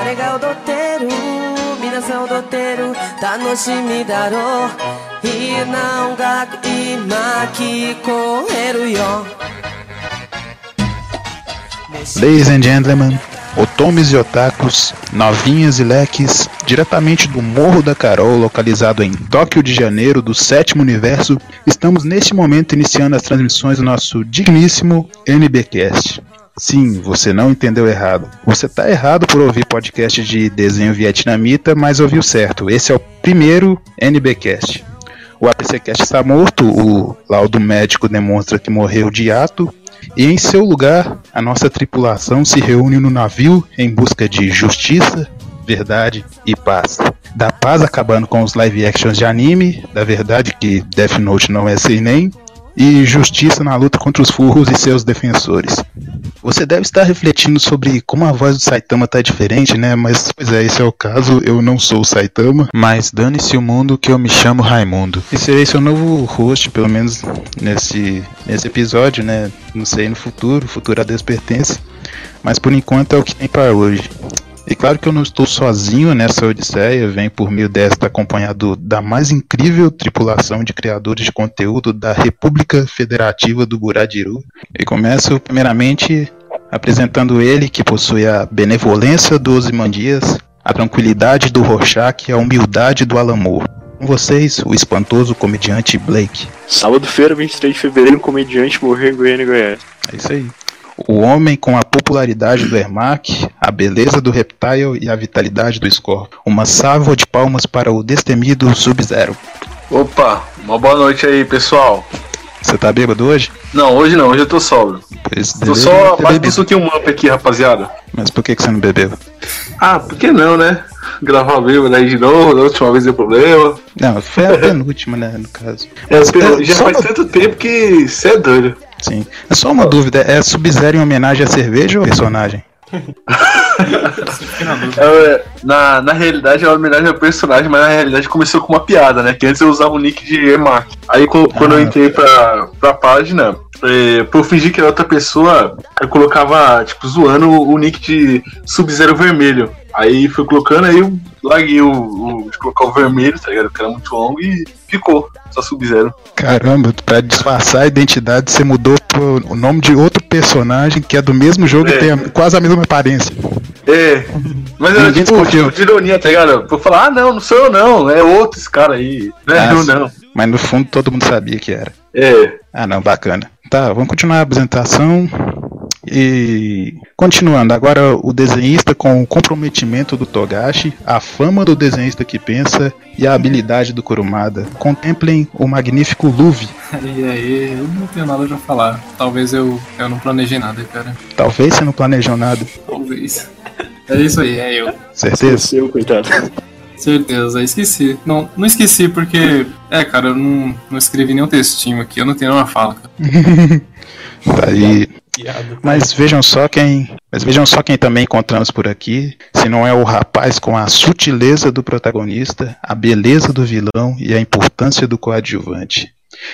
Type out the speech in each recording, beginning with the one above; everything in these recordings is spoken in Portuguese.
Zaregal doteiro, minasan doteiro, yo Ladies and gentlemen, otomes e otakus, novinhas e leques, diretamente do Morro da Carol, localizado em Tóquio de Janeiro, do sétimo universo, estamos neste momento iniciando as transmissões do nosso digníssimo NBcast. Sim, você não entendeu errado. Você tá errado por ouvir podcast de desenho vietnamita, mas ouviu certo. Esse é o primeiro NBcast. O APCcast está morto, o laudo médico demonstra que morreu de ato, e em seu lugar, a nossa tripulação se reúne no navio em busca de justiça, verdade e paz. Da paz acabando com os live actions de anime, da verdade que Death Note não é sem nem, e justiça na luta contra os furros e seus defensores. Você deve estar refletindo sobre como a voz do Saitama tá diferente, né? Mas, pois é, esse é o caso, eu não sou o Saitama, mas dane-se o mundo que eu me chamo Raimundo. E serei seu novo host, pelo menos nesse, nesse episódio, né? Não sei no futuro, o futuro a Deus pertence, mas por enquanto é o que tem para hoje. E claro que eu não estou sozinho nessa odisseia, venho por meio desta acompanhado da mais incrível tripulação de criadores de conteúdo da República Federativa do Buradiru. E começo primeiramente apresentando ele que possui a benevolência do Osimandias, a tranquilidade do Rorschach e a humildade do Alamor. Com vocês, o espantoso comediante Blake. Sábado-feira, 23 de fevereiro, um comediante morreu em Goiânia, Goiás. É isso aí. O homem com a popularidade do Ermac, a beleza do Reptile e a vitalidade do Scorpio. Uma salva de palmas para o destemido Sub-Zero. Opa, uma boa noite aí, pessoal. Você tá bêbado hoje? Não, hoje não, hoje eu tô sóbrio. Pois Tô só ter mais bebido. isso que um up aqui, rapaziada. Mas por que, que você não bebeu? Ah, por que não, né? Gravar bêbado aí de novo, da última vez deu problema. Não, foi a penúltima, né, no caso. É, é, já faz uma- tanto tempo que você é doido. Sim. É só uma dúvida, é Sub-Zero em homenagem à cerveja ou personagem? É, na, na realidade é uma homenagem ao personagem, mas na realidade começou com uma piada, né? Que antes eu usava o nick de Emark. Aí co- quando eu Ah. entrei pra, pra página, é, pra eu fingir que era outra pessoa, eu colocava, tipo, zoando o nick de Sub-Zero Vermelho. Aí fui colocando, aí eu larguei o, o de colocar o vermelho, tá ligado? Porque era muito longo e ficou, só Sub-Zero. Caramba, pra disfarçar a identidade, você mudou pro o nome de outro personagem que é do mesmo jogo É. e tem a- quase a mesma aparência. É, mas era Ninguém tipo, desconfiou. tipo de ironia, tá ligado? Falar, ah não, não sou eu não, é outro esse cara aí. Não é Ah, eu não. Mas no fundo todo mundo sabia que era. É, Ah, não, bacana. Tá, vamos continuar a apresentação. E continuando, agora o desenhista com o comprometimento do Togashi, a fama do desenhista que pensa e a habilidade do Kurumada. Contemplem o magnífico Luve. E aí, eu não tenho nada pra falar. Talvez eu, eu não planejei nada, cara. Talvez você não planejou nada. Talvez. É isso aí, é eu. Certeza? Seu, coitado. Certeza, esqueci. Não, não esqueci porque, é, cara, eu não, não escrevi nenhum textinho aqui, eu não tenho nenhuma fala. cara. Tá aí. Mas vejam só quem. Mas vejam só quem também encontramos por aqui. Se não é o rapaz com a sutileza do protagonista, a beleza do vilão e a importância do coadjuvante.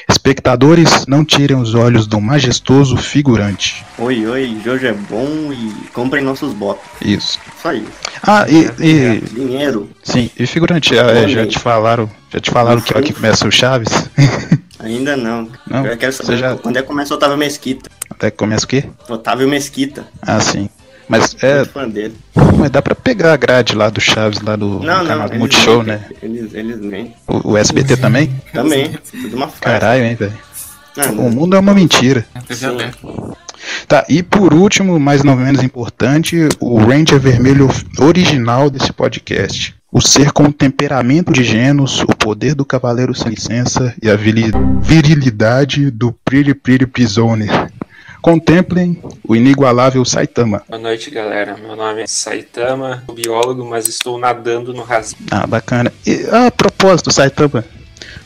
Espectadores, não tirem os olhos do majestoso figurante. Oi, oi, Jojo é bom e comprem nossos bots. Isso. Só isso. Ah, e, e Dinheiro, sim, e figurante, ah, já te falaram, já te falaram que hora que começa o Chaves? ainda não. Não, eu quero saber já- quando é que começa o Otávio Mesquita. Até que começa o quê? Otávio Mesquita. Ah, sim. Mas é, fã dele. mas dá pra pegar a grade lá do Chaves lá do Não, canal não, do eles Multishow, mentem. né? Eles, eles mentem. O, o SBT também? Também. Tudo uma farsa. Caralho, hein, velho. Ah, O mundo é uma mentira. Tá, e por último, mas não menos importante, o Ranger Vermelho original desse podcast. O ser com o temperamento de Genos, o poder do Cavaleiro Sem Licença e a virilidade do Pretty Pretty Prisoner. Contemplem o inigualável Saitama. Boa noite, galera. Meu nome é Saitama, sou biólogo, mas estou nadando no rasgo. Ah, bacana. E a propósito, Saitama,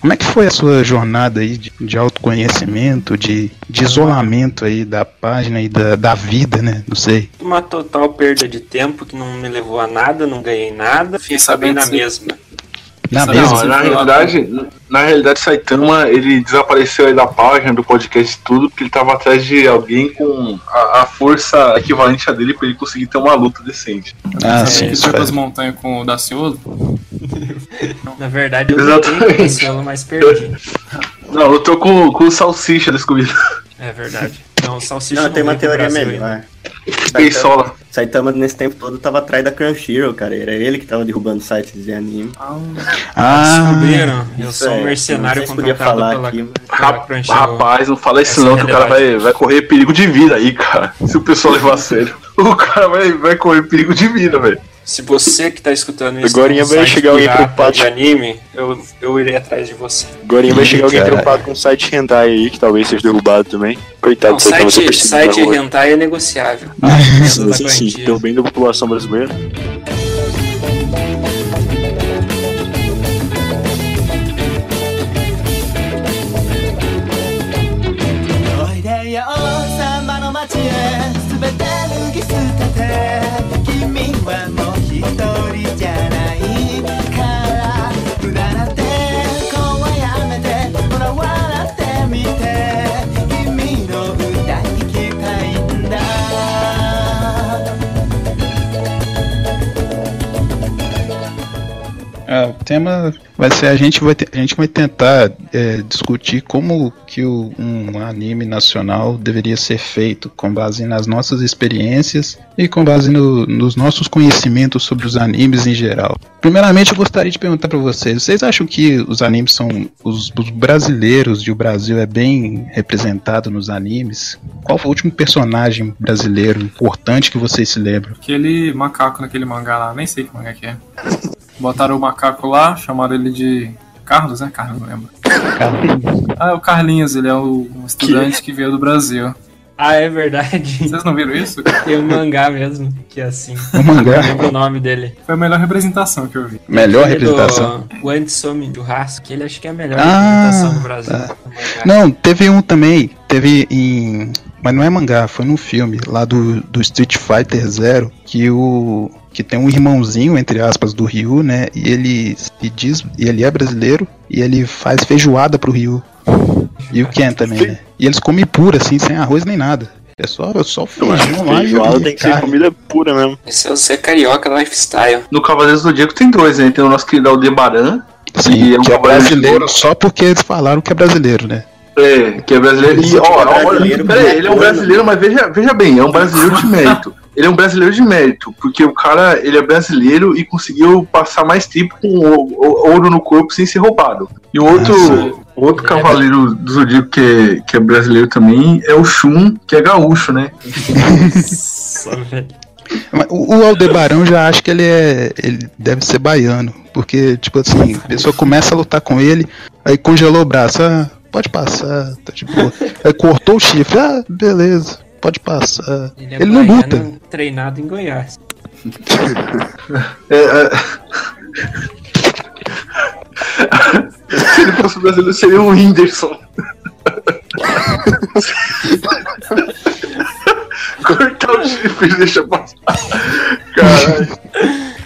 como é que foi a sua jornada aí de, de autoconhecimento, de, de isolamento aí da página e da, da vida, né? Não sei. Uma total perda de tempo que não me levou a nada, não ganhei nada, fiquei sabendo sim. mesma. Na. Não, Sim, na lá. realidade, na realidade, Saitama, ele desapareceu aí da página do podcast tudo, porque ele tava atrás de alguém com a, a força equivalente a dele pra ele conseguir ter uma luta decente. Ah, sim, isso foi pras montanhas com o Daciolo? Na verdade, eu Exatamente. lutei com o Daciolo, mas perdi. Não, eu tô com, com o Salsicha descobrindo. É verdade. Não, Salsicha Não, tem uma teoria Brasil melhor. Beisola. Saitama nesse tempo todo tava atrás da Crunchyroll, cara. Era ele que tava derrubando sites de anime. Ah, Descobriram? Eu Isso sou um é, mercenário sei se contratado falar pela, aqui, mas- pela. Rapaz, não fala isso Essa não, é que o cara vai, vai correr perigo de vida aí, cara. Se o pessoal levar a sério. O cara vai, vai correr perigo de vida, velho. Se você que tá escutando isso Agora um vai site chegar alguém preocupado. de anime, eu, eu irei atrás de você. Agora vai chegar alguém preocupado com o site hentai aí, que talvez seja derrubado também. Coitado Não, site, perseguido site hentai é negociável. Sim, da sim, sim. Pelo bem da população brasileira. É, o tema vai ser a gente vai, a gente vai tentar é, discutir como que o- um anime nacional deveria ser feito com base nas nossas experiências e com base no- nos nossos conhecimentos sobre os animes em geral. Primeiramente, eu gostaria de perguntar para vocês: vocês acham que os animes são os, os brasileiros e o Brasil é bem representado nos animes? Qual foi o último personagem brasileiro importante que vocês se lembram? Aquele macaco naquele mangá lá, nem sei que mangá que é. Botaram o macaco lá, chamaram ele de Carlos, né? Carlos, não lembro. Ah, é o Carlinhos, ele é o, um estudante que veio do Brasil. Ah, é verdade. Vocês não viram isso? Tem um mangá mesmo, que é assim. O mangá, Eu lembro o nome dele. Foi a melhor representação que eu vi. melhor Aquele representação. Do, o Antisome Churrasco, que ele acho que é a melhor Ah, representação do Brasil. tá. Não, teve um também, teve em. Mas não é mangá, foi num filme lá do, do Street Fighter Zero, que o. que tem um irmãozinho, entre aspas, do Ryu, né? E ele se diz. E ele é brasileiro e ele faz feijoada pro Ryu. E o Ken também, né? E eles comem pura, assim, sem arroz nem nada. É só, é só feijão lá e Feijoada e tem que ser comida pura mesmo. Esse é o Zé Carioca Lifestyle. No Cavaleiros do Zodíaco tem dois, né? Tem o nosso querido Aldebaran, Sim, E é um que é brasileiro ouro. só porque eles falaram que é brasileiro, né? É, que é brasileiro. E, ó, ó, brasileiro, pera aí, ele é um brasileiro, mas veja, veja bem, é um brasileiro de mérito. Ele é um brasileiro de mérito, porque o cara, ele é brasileiro e conseguiu passar mais tempo com ouro no corpo sem ser roubado. E o outro, Nossa. outro cavaleiro do Zodíaco que é, que é brasileiro também é o Shun, que é gaúcho, né? Nossa, velho. O Aldebarão já acho que ele é. Ele deve ser baiano. Porque, tipo assim, a pessoa começa a lutar com ele, aí congelou o braço, ah, pode passar, tá de boa. Aí cortou o chifre, ah, beleza, pode passar. Ele, Ele, é não baiano, luta. treinado em Goiás. É, é... Se ele fosse brasileiro, seria o Whindersson. Cortar o chifre e deixa passar. Caralho.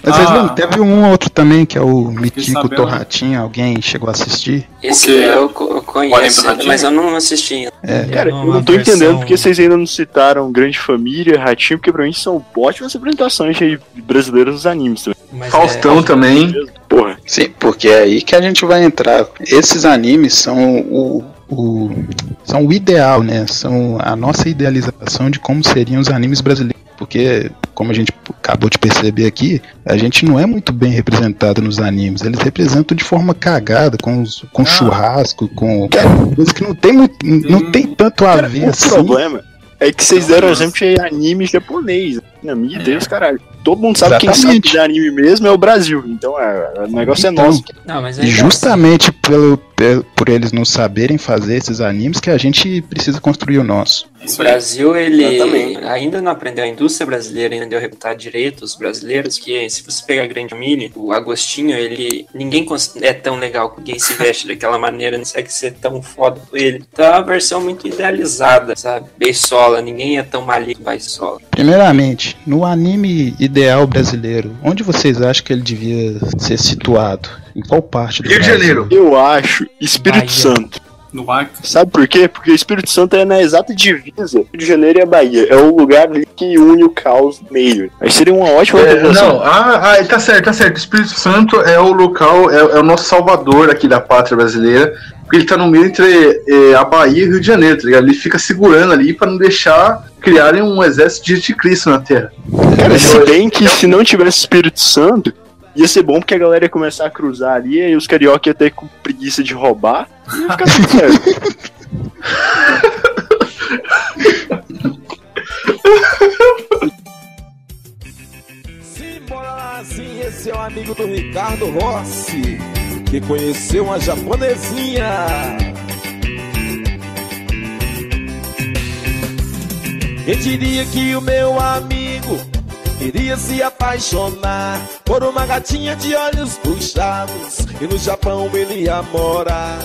Mas vocês Ah. lembram? Teve um outro também, que é o Mitico sabendo. Torratinho, alguém chegou a assistir? Esse eu, eu conheço, mas eu não assisti. Ele Cara, é eu não tô versão- entendendo porque vocês ainda não citaram Grande Família, Ratinho, porque pra mim são ótimas representações aí brasileiras nos animes também. mas Faustão é- também. Porra. Sim, porque é aí que a gente vai entrar. Esses animes são o, o- são o ideal, né? São a nossa idealização de como seriam os animes brasileiros. Porque, como a gente acabou de perceber aqui, a gente não é muito bem representado nos animes. Eles representam de forma cagada, com, os- com Ah. churrasco, com coisa que não tem, muito, não tem tanto a Cara, ver o assim. problema é que vocês deram exemplo de anime japonês. Na minha Deus, caralho. Todo mundo sabe quem sabe Exatamente. de anime mesmo é o Brasil. Então é, o negócio Então, é nosso. Não, mas E ainda justamente pelo, pe- por eles não saberem fazer esses animes que a gente precisa construir o nosso. O Brasil, ele. Exatamente. ainda não aprendeu a indústria brasileira, ainda aprendeu a reputar direito os brasileiros, que se você pegar a grande família, o Agostinho, ele. ninguém é tão legal que alguém se veste daquela maneira, não consegue ser tão foda com ele. Então é uma versão muito idealizada, sabe? Beisola, ninguém é tão maligno que Beisola. Primeiramente, no anime ideal brasileiro, onde vocês acham que ele devia ser situado? Em qual parte do Rio de? Janeiro. Eu acho Espírito Bahia. Santo. No Acre. Sabe por quê? Porque o Espírito Santo é na exata divisa. Rio de Janeiro e a Bahia. É o lugar ali que une o caos no meio. Aí seria uma ótima É, não, ah, ah, tá certo, tá certo. O Espírito Santo é o local, é, é o nosso salvador aqui da pátria brasileira. Porque ele tá no meio entre é, a Bahia e o Rio de Janeiro, tá ligado? Ele fica segurando ali pra não deixar criarem um exército de anticristo na Terra. Cara, se bem que se não tivesse Espírito Santo, ia ser bom porque a galera ia começar a cruzar ali e os carioca iam ter com preguiça de roubar e ia ficar tudo certo. Simbora sim, esse é o amigo do Ricardo Rossi, que conheceu uma japonesinha. Quem diria que o meu amigo iria se apaixonar por uma gatinha de olhos puxados e no Japão ele ia morar?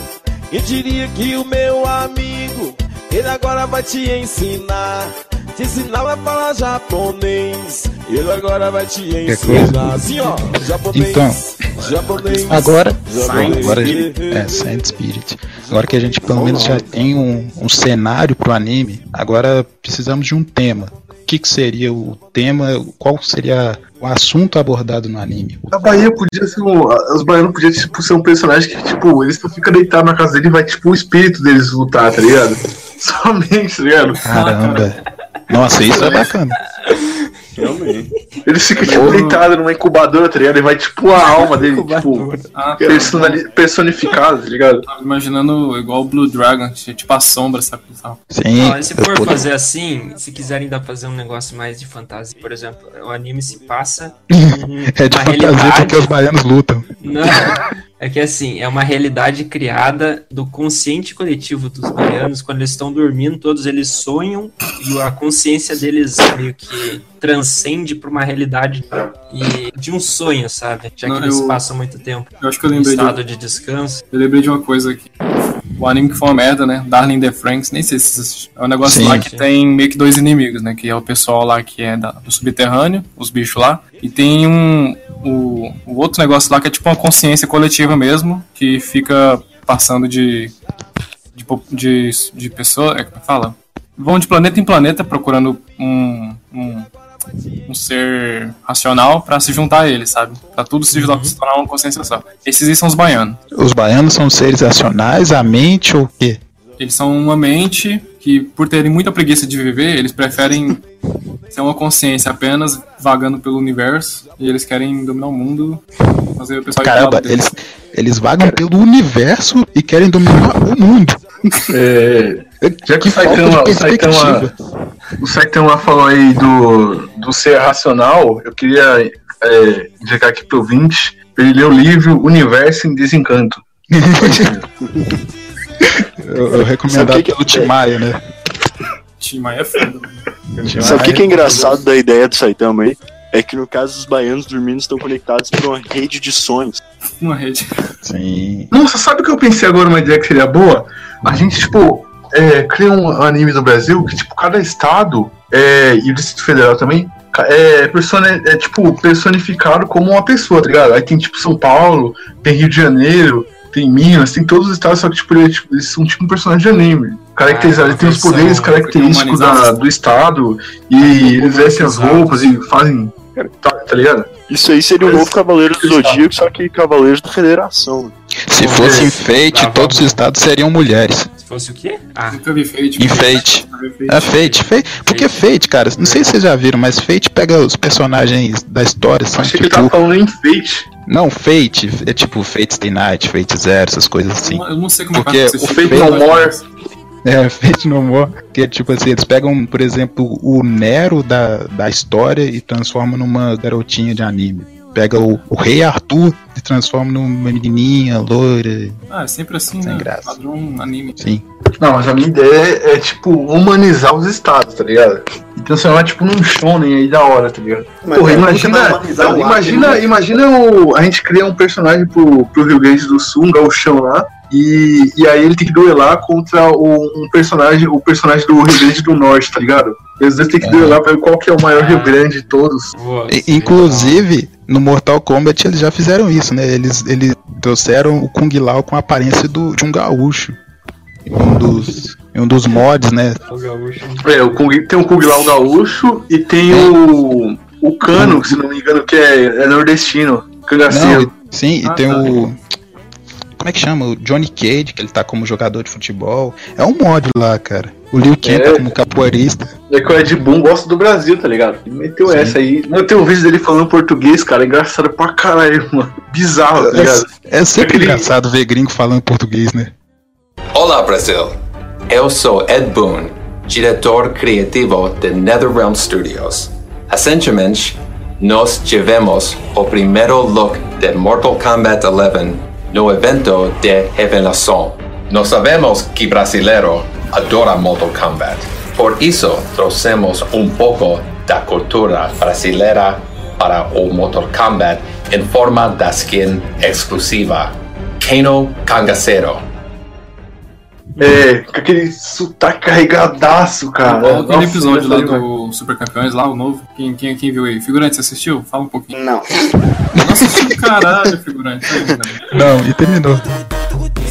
Quem diria que o meu amigo ele agora vai te ensinar? Te ensinar a falar japonês. Ele agora vai te ensinar. Assim, ó, japonês. Então, japonês. Agora, japonês. agora é Saint Spirit. Agora que a gente pelo menos já tem um, um cenário pro anime, agora precisamos de um tema. O que, que seria o tema? Qual seria o assunto abordado no anime? A Bahia podia ser um. Os baianos podiam tipo, ser um personagem que, tipo, eles só ficam deitados na casa dele e vai, tipo, o espírito deles lutar, tá ligado? Somente, tá ligado? Caramba. Nossa, isso é bacana. Realmente. Eles ficam, tipo, deitados numa incubadora, tá ligado? E vai, tipo, a alma dele, tipo, Ah, personali- personificada, tá ligado? tava imaginando igual o Blue Dragon, tipo a sombra, sabe? Sim. Se for fazer assim, se quiserem dar pra fazer um negócio mais de fantasia, por exemplo, o anime se passa É de fantasia realidade. porque os baianos lutam. Não, é que assim, é uma realidade criada do consciente coletivo dos baianos. Quando eles estão dormindo, todos eles sonham e a consciência deles meio que transcende pra uma realidade e de um sonho, sabe? Já que Não, eles eu- passam muito tempo Eu acho que eu em lembrei de, estado de descanso. eu lembrei de uma coisa aqui. O anime que foi uma merda, né? Darling the Franks, nem sei se vocês assistiram. É um negócio Sim, lá que sim. tem meio que dois inimigos, né? Que é o pessoal lá que é da- do subterrâneo, os bichos lá. E tem um. O, o outro negócio lá que é tipo uma consciência coletiva mesmo, que fica passando de. de, de, de pessoa. É, como é que fala? Vão de planeta em planeta procurando um. um um ser racional pra se juntar a ele, sabe? Pra tudo se juntar se tornar uma consciência só. Esses aí são os baianos. Os baianos são seres racionais, a mente ou o quê? Eles são uma mente que, por terem muita preguiça de viver, eles preferem ser uma consciência apenas vagando pelo universo e eles querem dominar o mundo, fazer o pessoal Caramba, eles, eles vagam pelo universo e querem dominar o mundo. É, já que o Saitama, o Saitama, o Saitama falou aí do, do ser racional, eu queria é, indicar aqui pro ouvinte pra ele ler o livro Universo em Desencanto. Eu, eu o que que- pelo Tim Maia, né? Tim Maia é foda, mano. Sabe o que, que é engraçado da ideia do Saitama aí? É que no caso os baianos dormindo estão conectados por uma rede de sonhos. Uma rede. Sim. Nossa, sabe o que eu pensei agora, uma ideia que seria boa? A gente, tipo, é, cria um anime no Brasil que, tipo, cada estado é, e o Distrito Federal também é, persone- é, tipo, personificado como uma pessoa, tá ligado? Aí tem, tipo, São Paulo, tem Rio de Janeiro, tem Minas, tem todos os estados, só que, tipo, ele é, tipo, eles são tipo um personagem de anime. Caracterizado, Ah, ele tem os poderes característicos da- do estado e eles vestem as roupas e fazem. Tá, tá ligado? Isso aí seria o novo Cavaleiro do Zodíaco, só que Cavaleiros da Federação. né? Se fosse enfeite, Tá, todos os estados seriam mulheres. Se fosse o quê? Ah, Nunca vi Fate. Enfeite. É Fate, Fate. Porque Fate, cara, não sei se vocês já viram, mas Fate pega os personagens da história, são Achei que ele tava tipo. falando em Fate. Não, Fate, é tipo Fate Stay Night, Fate Zero, essas coisas assim. Eu não sei como é Porque que vai o. Fate No More- É, Fate No More, que é tipo assim, eles pegam, por exemplo, o Nero da, da história e transformam numa garotinha de anime. Pega o, o Rei Arthur e transforma numa menininha loira. Ah, é sempre assim, Sem né? graça. Padrão anime. Sim. Não, mas a minha ideia é, é, tipo, humanizar os estados, tá ligado? E transformar, tipo, num shonen aí da hora, tá ligado? Mas Porra, é, imagina, o imagina, imagina o, a gente cria um personagem pro, pro Rio Grande do Sul, um gauchão lá, e, e aí ele tem que duelar contra o, um personagem, o personagem do Rio Grande do Norte, tá ligado? Eles têm que duelar pra ver qual que é o maior Rio Grande de todos. E- Inclusive, no Mortal Kombat eles já fizeram isso, né? Eles, eles trouxeram o Kung Lao com a aparência do, de um gaúcho. Um dos, em um dos mods, né? É, o Kung, tem o Kung Lao gaúcho e tem o, o Cano, se não me engano, que é, é nordestino, cangaceiro. Não, sim, Ah, e tem tá. o. Como é que chama? O Johnny Cage, que ele tá como jogador de futebol. É um mod lá, cara. O Liu Kang É. tá como capoeirista. É que o Ed Boon gosta do Brasil, tá ligado? Ele meteu Sim. essa aí. Não tem um vídeo dele falando português, cara. É engraçado pra caralho, mano. Bizarro, tá ligado? É sempre Aquele- engraçado ver gringo falando português, né? Olá Brasil! Eu sou Ed Boon, diretor criativo de NetherRealm Studios. Recentemente, nós tivemos o primeiro look de Mortal Kombat 11 no evento de revelação. Nós sabemos que brasileiro adora Mortal Kombat. Por isso, trouxemos um pouco da cultura brasileira para o Mortal Kombat em forma da skin exclusiva. Kano Cangaceiro. É, com aquele sotaque carregadaço, cara. Aquele Nossa, episódio lá do Super Campeões, lá, o novo. Quem, quem, quem viu aí? Figurante, você assistiu? Fala um pouquinho. Não. Não assistiu, caralho, figurante. Não, e terminou.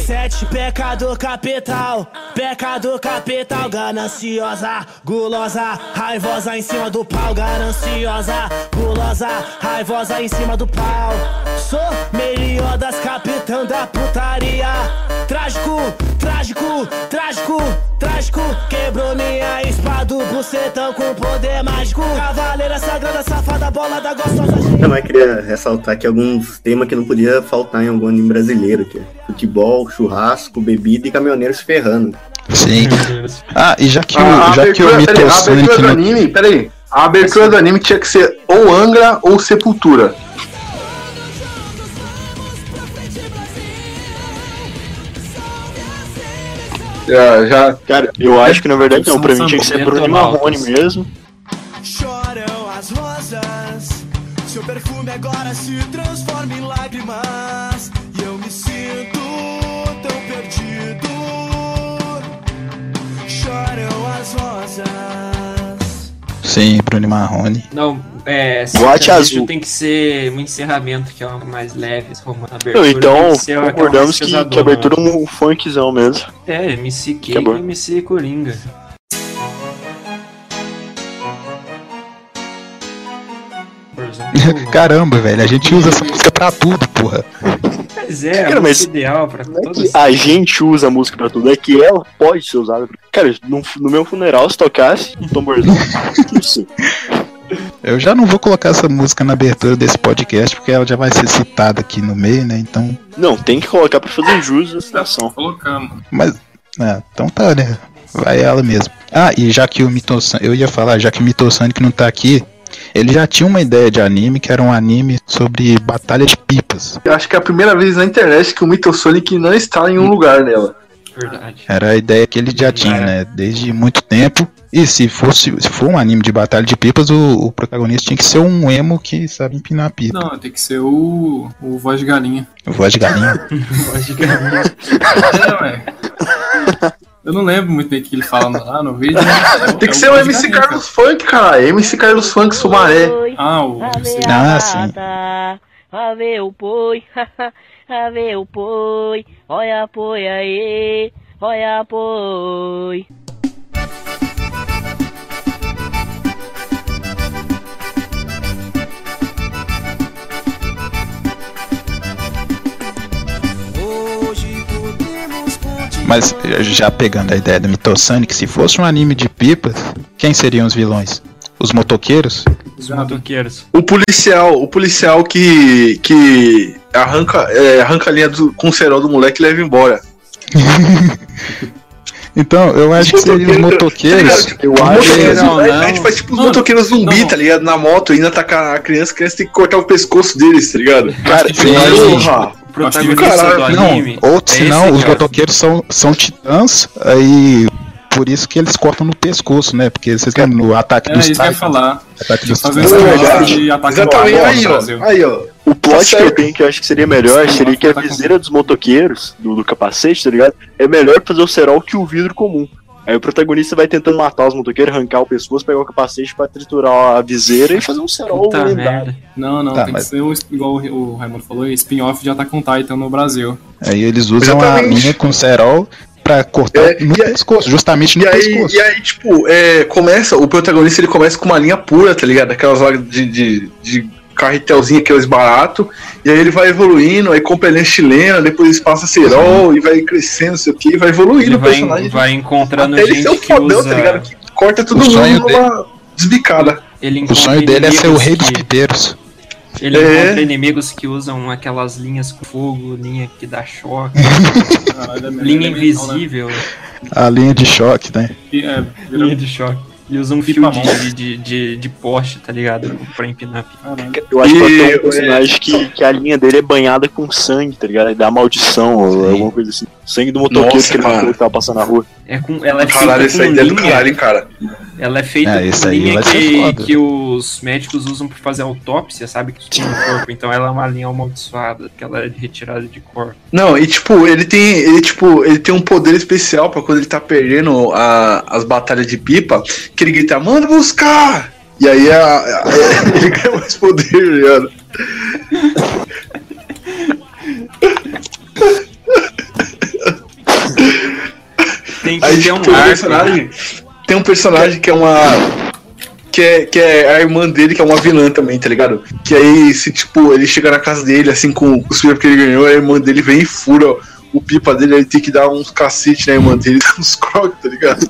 Sete pecado capital, pecado capital, gananciosa, gulosa, raivosa em cima do pau, gananciosa, gulosa, raivosa em cima do pau. Sou Meliodas, capitão da putaria. Trágico, trágico, trágico, trágico. Quebrou minha espada, o bucetão com poder mágico. Cavaleira sagrada, safada, bola da gostosa. Eu mais queria ressaltar aqui alguns temas que não podia faltar em algum anime brasileiro, que é futebol, churrasco, bebida e caminhoneiros ferrando. Sim. Ah, e já que A, o, já que o peraí, a Mito abertura Sonic do não anime, peraí. A abertura do anime tinha que ser ou Angra ou Sepultura. Já, já. Cara, eu acho que na verdade não, pra mim tinha que ser Bruno Marrone mesmo. Choram as rosas, seu perfume agora se transforma em lágrimas. E eu me sinto tão perdido. Choram as rosas. Sim, Bruno Marrone. Não, é. Boate azul. tem que ser um encerramento, que é uma mais leve, como a abertura. Não, então aquela concordamos que, que abertura é um funkzão mesmo. É, MC é Cake e MC Coringa. Caramba, velho, a gente usa essa música pra tudo, porra. Mas é, Cara, a mas ideal pra Não é todas. que a gente usa a música pra tudo, é que ela pode ser usada pra... Cara, no, no meu funeral, se tocasse um tamborzão, isso. Eu já não vou colocar essa música na abertura desse podcast, porque ela já vai ser citada aqui no meio, né? Então. Não, tem que colocar pra fazer jus à citação. Colocando. Mas. É, então tá, né? Vai ela mesmo. Ah, e já que o Mitosonic. Eu ia falar, já que o Mitosonic não tá aqui, ele já tinha uma ideia de anime, que era um anime sobre batalha de pipas. Eu acho que é a primeira vez na internet que o Metal Sonic não está em um lugar nela. Verdade. Era a ideia que ele já tinha, né? Desde muito tempo. E se fosse, se for um anime de batalha de pipas, o, o protagonista tinha que ser um emo que sabe empinar pipa. Não, tem que ser o. o voz de galinha. Voz de galinha. Voz de galinha. É, ué. Eu não lembro muito bem o que ele fala lá no vídeo. né? Tem que É ser o MC galinha, Carlos Funk, cara. MC Carlos Funk Sumaré. Ah, o. Ah, sim. Ave o poi, ave o poi, olha poi aí, olha poi. Mas já pegando a ideia do Mitosonic, se fosse um anime de pipas, quem seriam os vilões? Os motoqueiros? Os motoqueiros. O policial, o policial que, que arranca, é, arranca a linha do, com o cerol do moleque e leva embora. Então, eu acho que seriam os motoqueiros. Eu acho que não, A não. gente faz tipo os motoqueiros zumbi, não. tá ligado? Na moto, indo atacar a criança, a criança tem que cortar o pescoço deles, tá ligado? Cara, Sim, Porra! protagonista Caralho, do não, anime. ou é senão esse os motoqueiros são, são titãs, aí por isso que eles cortam no pescoço, né? Porque vocês lembram no ataque É dos Titans? falar. Ataque dos Fazer Titans. É ataque Exatamente, aí, ó. Aí, ó. O plot Tá que eu tenho que eu acho que seria melhor seria que a viseira dos motoqueiros, do, do capacete, tá ligado? É melhor fazer o cerol que o vidro comum. Aí o protagonista vai tentando matar os motoqueiros, arrancar o pescoço, pegar o capacete pra triturar a viseira e fazer um cerol Puta lendário. merda. Não, não, Tá, tem mas- que ser um, igual o Raimundo falou, spin-off de Attack on Titan no Brasil. Aí eles usam a Exatamente. linha com cerol pra cortar É, no aí- pescoço, justamente no E aí, pescoço. e aí, tipo, é, começa, o protagonista ele começa com uma linha pura, tá ligado? Aquelas lá de, de, de carretelzinho, aqueles barato, e aí ele vai evoluindo, aí compra linha chilena, depois passa cerol, e vai crescendo, não sei o que, e vai evoluindo Ele o vai, personagem. vai encontrando até ele gente ser um que fodão, usa... tá ligado? Que corta todo O mundo sonho numa desbicada. Ele O sonho dele é ser o rei dos que- pipeiros. Ele É. encontra inimigos que usam aquelas linhas com fogo, linha que dá choque, Caralho, é linha né? invisível, A linha de choque, né? E, é, linha de choque. Ele usa um fio de, de, de, de poste, tá ligado? Pra empinar. Eu acho que E- um personagem que, que a linha dele é banhada com sangue, tá ligado? Aí dá maldição ou alguma coisa assim. Sangue do motoqueiro Nossa, que ele matou que tava passando na rua. É com, ela é Caralho, feita com é do linha, caralho, cara. ela é feita É, com linha que, que os médicos usam pra fazer autópsia, sabe? Que tem no corpo. Então ela é uma linha amaldiçoada, que ela é de retirada de corpo. Não, e tipo, ele tem. Ele, tipo, ele tem um poder especial pra quando ele tá perdendo a- as batalhas de pipa, que ele grita, manda buscar! E aí a- a- ele ganha mais poder, ligado? Tem que Aí ter um tem um personagem. Tem um personagem que é uma. Que é, que é a irmã dele, que é uma vilã também, tá ligado? Que aí, se tipo, ele chega na casa dele, assim, com os pipa que ele ganhou, a irmã dele vem e fura o pipa dele, ele tem que dar uns cacete na irmã dele, uns crocs, tá ligado?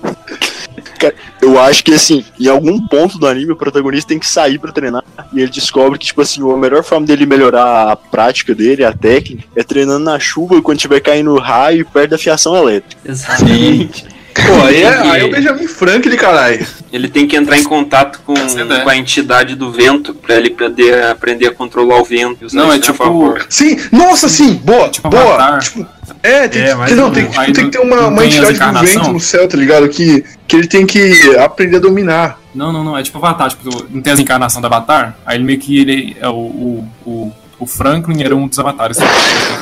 Cara, eu acho que assim, em algum ponto do anime, o protagonista tem que sair pra treinar. E ele descobre que, tipo assim, a melhor forma dele melhorar a prática dele, a técnica, é treinando na chuva quando tiver caindo raio perto da fiação elétrica. Exatamente. Pô, aí é, aí é o Benjamin Franklin, caralho. Ele tem que entrar em contato com, é ideia. com a entidade do vento pra ele poder aprender a controlar o vento. Não, é a tipo-. Sim, nossa, sim, boa, Tipo boa. Tipo, é, tem, É, que- não, não- tem, que- tem não- que ter uma, uma entidade do vento no céu, tá ligado? Que, que ele tem que aprender a dominar. Não, não, não. É tipo Avatar. Tipo, não tem as encarnações do Avatar? Aí ele meio que ele é o, o, o, o Franklin era um dos avatares. É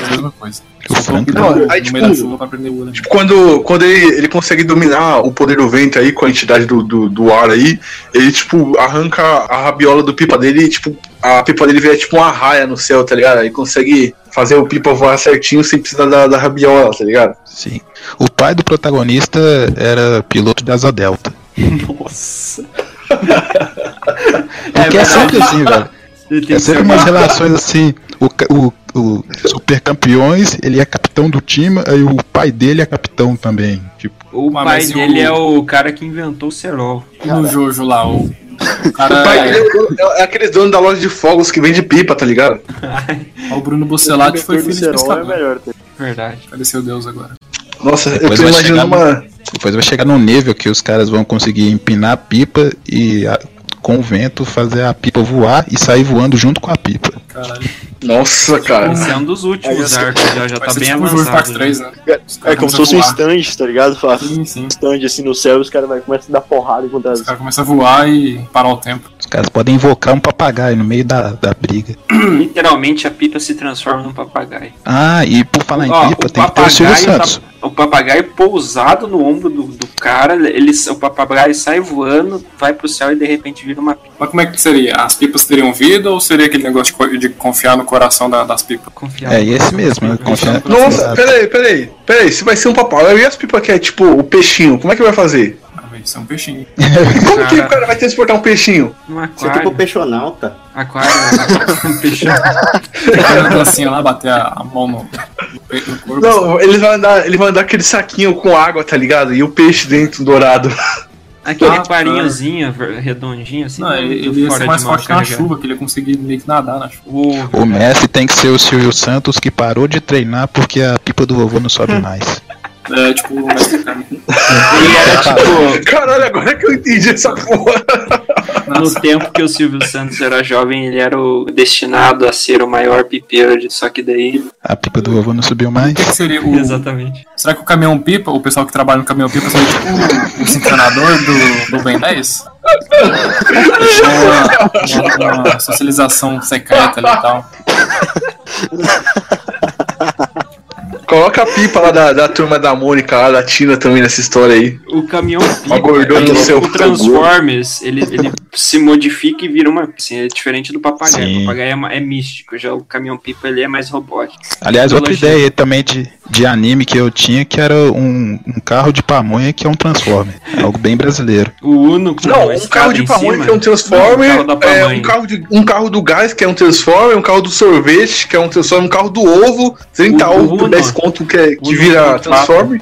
a mesma coisa. O Franklin- Não, no aí, meio tipo, da chuva pra aprender o elemento. Tipo, quando, quando ele, ele consegue dominar o poder do vento aí com a entidade do, do, do ar aí, ele, tipo, arranca a rabiola do pipa dele e, tipo, a pipa dele vira tipo uma raia no céu, tá ligado? Aí consegue fazer o pipa voar certinho sem precisar da, da rabiola, tá ligado? Sim. O pai do protagonista era piloto de asa delta. Nossa. Porque é, mas sempre assim, velho. É sempre umas relações assim. O, o, o super campeões, ele é capitão do time, aí o pai dele é capitão também. Tipo, O Mas pai dele o- é o cara que inventou o cerol. E no Jojo lá, o cara O pai é, dele é, é aqueles donos da loja de fogos que vende pipa, tá ligado? o Bruno Bocelati foi O filho de cerol é pescador. melhor. tá? Verdade. Cadê seu Deus agora? Nossa, eu Depois tô vai imaginando uma. depois vai chegar num nível que os caras vão conseguir empinar a pipa e a- com o vento fazer a pipa voar e sair voando junto com a pipa. Caralho. Nossa, cara. Esse é um dos últimos Aí, arcos, já, já tá bem tipo avançado. Part 3, né? Os É caras como se começam fosse um stand, tá ligado? Faz Sim, sim. stand assim no céu e os caras vai começar a dar porrada enquanto Os as. caras começam a voar e parar o tempo. Os caras podem invocar um papagaio no meio da, da briga. Literalmente a pipa se transforma num papagaio. Ah, e por falar em Ó, pipa, o tem que ter o Silvio papagaio tá- Santos. O papagaio pousado no ombro do, do cara, ele, o papagaio sai voando, vai pro céu e de repente vira uma pipa. Mas como é que seria? As pipas teriam vida ou seria aquele negócio de, de confiar no coração da- das pipas? Confiável. É esse mesmo, né? Confia- Nossa, Exato. peraí, peraí. Peraí, se vai ser um papagaio e as pipas que é tipo o peixinho, como é que vai fazer? Ah, é um peixinho. Como que Cara. o cara vai transportar um peixinho? Um Você é tipo aquário. peixonauta. Aquário. um peixão. Aquela dancinha lá, bater a, a mão no, no peito, no corpo. Não, ele vai andar, ele vai andar aquele saquinho com água, tá ligado? E o peixe dentro dourado. Aquele Ah, aquarínhozinho ver- redondinho, assim. Não, ele, ele ia fora ser mais forte na chuva, que ele ia conseguir meio que nadar na chuva. O, O Messi tem que ser o Silvio Santos que parou de treinar porque a pipa do vovô não sobe mais. É tipo ele era tipo. Caralho, agora que eu entendi essa porra. No tempo que o Silvio Santos era jovem, ele era o destinado a ser o maior pipeiro, de, só que daí. A pipa do vovô não subiu mais. O que, que seria o. Exatamente. Será que o caminhão pipa, o pessoal que trabalha no caminhão pipa, seria tipo o, sincronador do, do Ben 10? Uma, uma- uma socialização secreta ali e tal. Coloca a pipa lá da, da turma da Mônica, lá da Tina também nessa história aí. O caminhão Ó, a gordura ele- do seu o Transformers, ele, ele se modifica e vira uma. Assim, é diferente do papagaio. Sim. O papagaio é, é místico, já o caminhão pipa ele é mais robótico. Aliás, outra ideia também de, de anime que eu tinha que era um, um carro de pamonha que é um Transformer. Algo bem brasileiro. O Uno com Não, um carro de pamonha cima. que é um Transformer, Não, o carro é, um, carro de, um carro do gás que é um Transformer, um carro do sorvete que é um Transformer, um carro do ovo, 30 O- o ovo por Uno. 10 conto que, é, que vira. Transformer.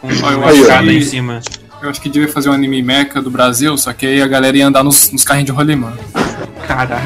Com uma acho escada que- em cima. Eu acho que devia fazer um anime mecha do Brasil, só que aí a galera ia andar nos, nos carrinhos de rolimã. Caralho.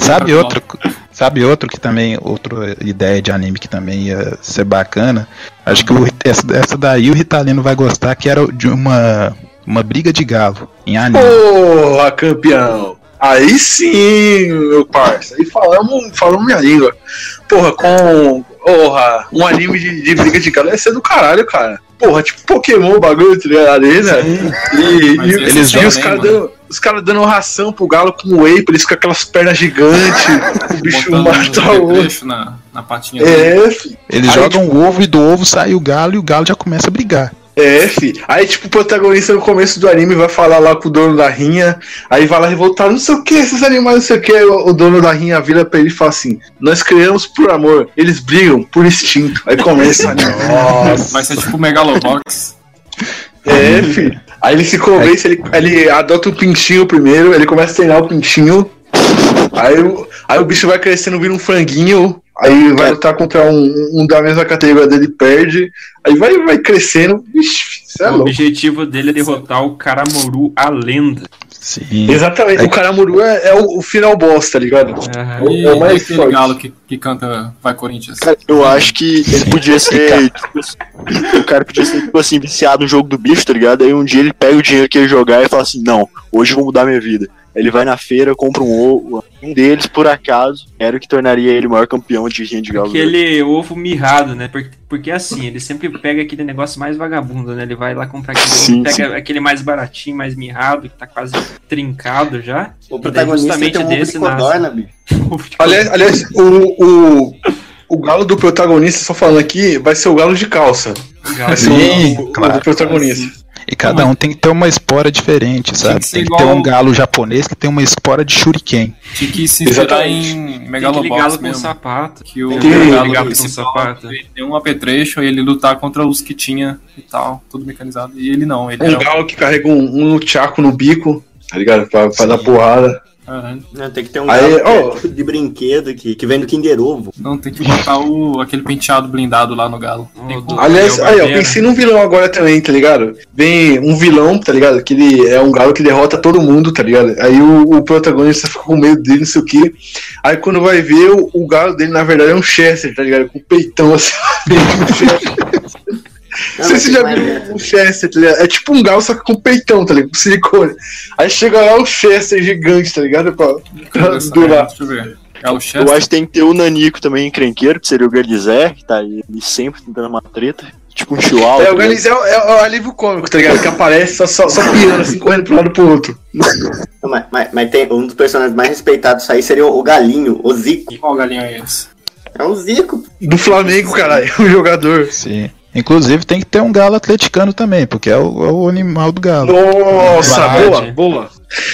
Sabe outro, sabe outro que também, outra ideia de anime que também ia ser bacana? Acho que o- essa, essa daí o Ritalino vai gostar, que era de uma, uma briga de galo em anime. Porra, campeão! Aí sim, meu parça. Aí falamos, falamos minha língua. Porra, com. Porra, um anime de, de briga de galo ia ser do caralho, cara. Porra, tipo Pokémon o bagulho, tá ligado? Ali, né? E, e- eles também, os caras dando, os cara dando ração pro galo com whey, pra eles com aquelas pernas gigantes, o bicho Botando mata um o outro. na, na patinha dele. É, fi. Eles Aí, jogam tipo, o ovo e do ovo sai o galo e o galo já começa a brigar. É, fi. Aí, tipo, o protagonista no começo do anime vai falar lá com o dono da rinha, aí vai lá revoltar, não sei o que, esses animais, não sei o que. O, o dono da rinha vira pra ele e fala assim: Nós criamos por amor, eles brigam por instinto. Aí começa o anime. Nossa. Vai ser tipo o Megalobox. É, fi. Aí ele se convence, ele, ele adota o pintinho primeiro, ele começa a treinar o pintinho. Aí, aí o bicho vai crescendo, vira um franguinho. Aí vai lutar contra um, um da mesma categoria dele, perde. Aí vai, vai crescendo. Isso é o louco. objetivo dele é derrotar o Karamoru, a lenda. Sim. Exatamente, o Karamuru é, é o, o final boss, tá ligado? Aham. E É o mais aquele forte. galo que, que canta Vai Corinthians. Cara, eu acho que ele podia ser. tipo, o cara podia ser, tipo assim, viciado no jogo do bicho, tá ligado? Aí um dia ele pega o dinheiro que ele jogar e fala assim: Não, hoje eu vou mudar minha vida. Ele vai na feira, compra um ovo. Um deles, por acaso, era o que tornaria ele o maior campeão de rinha de galo. Aquele ovo mirrado, né? Porque, porque assim, ele sempre pega aquele negócio mais vagabundo, né? Ele vai lá comprar aquele ovo, Sim, pega aquele mais baratinho, mais mirrado, que tá quase trincado já. O protagonista justamente tem um ovo de desse codorna, bicho. nasce. Aliás, aliás o, o, o galo do protagonista, só falando aqui, vai ser o galo de calça. Vai ser Sim, o, o- claro. o protagonista. E cada um tem que ter uma espora diferente, sabe? que ser Tem que ter um galo japonês que tem uma espora de shuriken. Tinha que se inspirar em Tem aquele Megalobox galo com sapato. Que o Tem aquele galo com sapato. ele tem um apetrecho e ele lutar contra os que tinha e tal, tudo mecanizado. E ele não, ele Um era galo que carrega um, um tchaco no bico, tá ligado? Pra, pra dar porrada. Não, tem que ter um Aí, tipo de brinquedo que, que vem do Kinder Ovo. Não, tem que botar o, aquele penteado blindado lá no galo. Tem O que- do- Aliás, aí, ó, Barbeiro. pensei num vilão agora também, tá ligado? Vem um vilão, tá ligado? Que ele é um galo que derrota todo mundo, tá ligado? Aí o, o protagonista fica com medo dele, não sei o quê. Aí quando vai ver, o, o galo dele, na verdade, é um Chester, tá ligado? Com o peitão assim. Chester. Não sei se você já viu o Chester, tá ligado? É tipo um galo, só que com peitão, tá ligado? Com silicone. Aí chega lá o Chester gigante, tá ligado? Pra, pra Deixa durar. eu ver. Galo Eu Chester. acho que tem que ter o Nanico também encrenqueiro, que seria o Galizé, que tá aí sempre tentando uma treta. Tipo um chihuahua. É, tá o ligado? Galizé é, o- é o alívio cômico, tá ligado? Que aparece só, só, só piando, assim, correndo pro lado e pro outro. Não, mas, mas, mas tem um dos personagens mais respeitados aí seria o, o Galinho, o Zico. E qual galinho é esse? É o Zico. Do Flamengo, caralho, o jogador. Sim. Inclusive tem que ter um galo atleticano também, porque é o, é o animal do galo. Nossa, Verdade. boa, boa.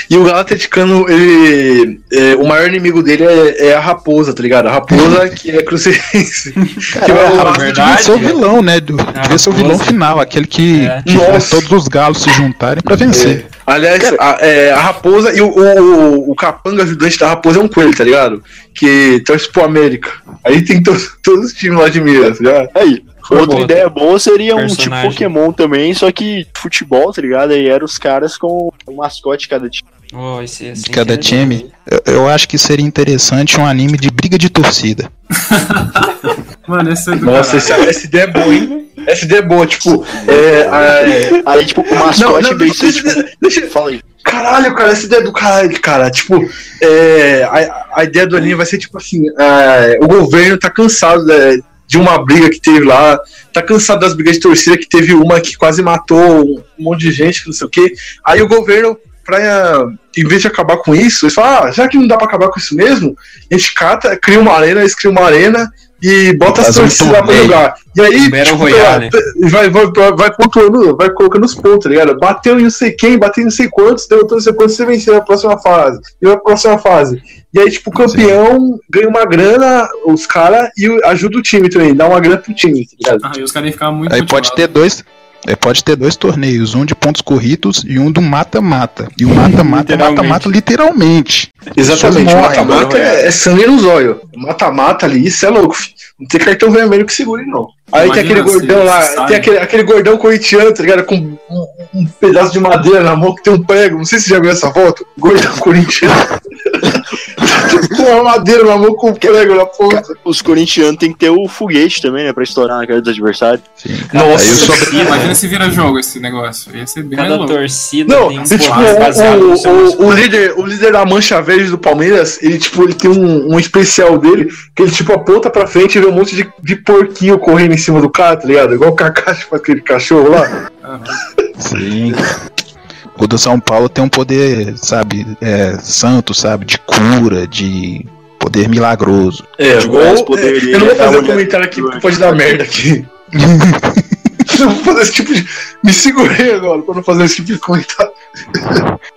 E o Galo atleticano, ele. é, o maior inimigo dele é, é a raposa, tá ligado? A raposa que é crucifixe. Cara, que é o- a raposa devia ser o vilão, né? Do, devia ser o vilão final, aquele que, É. que todos os galos se juntarem pra vencer. Aliás, a, é, a raposa e o, o, o capanga ajudante da raposa é um coelho, tá ligado? Que torce pro América. Aí tem to, todos os times lá de Minas, tá ligado? Aí, outra bom. ideia boa seria um tipo Personagem. Pokémon também, só que futebol, tá ligado? Aí eram os caras com um mascote de cada time. Oh, esse, esse De cada time. Eu, eu acho que seria interessante um anime de briga de torcida. Mano, esse é do Nossa, caralho. essa, essa ideia é boa, hein? Essa ideia é boa, tipo. É, a- Aí, tipo, o mascote não, bem deixa, tipo, deixa, Fala aí. Caralho, cara, essa ideia é do caralho, cara. Tipo, é, a, a ideia do anime vai ser tipo assim: é, o governo tá cansado né, de uma briga que teve lá, tá cansado das brigas de torcida, que teve uma que quase matou um monte de gente, que não sei o quê. Aí o governo, pra, em vez de acabar com isso, eles falam: ah, já que não dá pra acabar com isso mesmo, a gente cata, cria uma arena, eles criam uma arena. E bota as torcidas lá pra jogar. E aí, tipo, Royale. vai, vai, vai, vai pontuando, vai colocando os pontos, tá ligado? Bateu em não sei quem, bateu em não sei quantos, deu não sei quantos, você venceu na próxima fase. E na próxima fase. E aí, tipo, o campeão ganha uma grana, os caras, e ajuda o time também, dá uma grana pro time, tá ligado? Ah, e os caras iam ficar muito Aí pode ter dois. Aí pode ter dois torneios, um de pontos corridos e um do mata-mata. E o mata-mata é mata-mata literalmente. Exatamente, mata-mata é, é sangue nos olhos. Mata-mata ali, isso é louco, filho. Não tem cartão vermelho que segure, não. Aí tem Imagina aquele gordão lá, sai. tem aquele, aquele gordão corintiano, tá ligado? Com um, um pedaço de madeira na mão que tem um prego. Não sei se você já viu essa foto. Gordão corintiano. com uma madeira na mão com um prego na ponta. Os corintianos tem que ter o foguete também, né? Pra estourar na cara dos adversários. Nossa, Aí eu sou- Imagina se vira jogo esse negócio. Ia ser bem Cada louco. torcida Não, tem um tipo, o, o, o líder, o líder da mancha verde do Palmeiras, ele, tipo, ele tem um, um especial dele, que ele, tipo, aponta pra frente e vê um monte de, de porquinho correndo em cima do cara, tá ligado? Igual o Kaká, tipo, aquele cachorro lá. Sim. O do São Paulo tem um poder, sabe, é, santo, sabe, de cura, de poder milagroso. É, De ou- poder é, eu não vou fazer um comentário aqui porque pode dar merda aqui. Eu vou fazer esse tipo de. Me segurei agora pra não fazer esse tipo de comentário.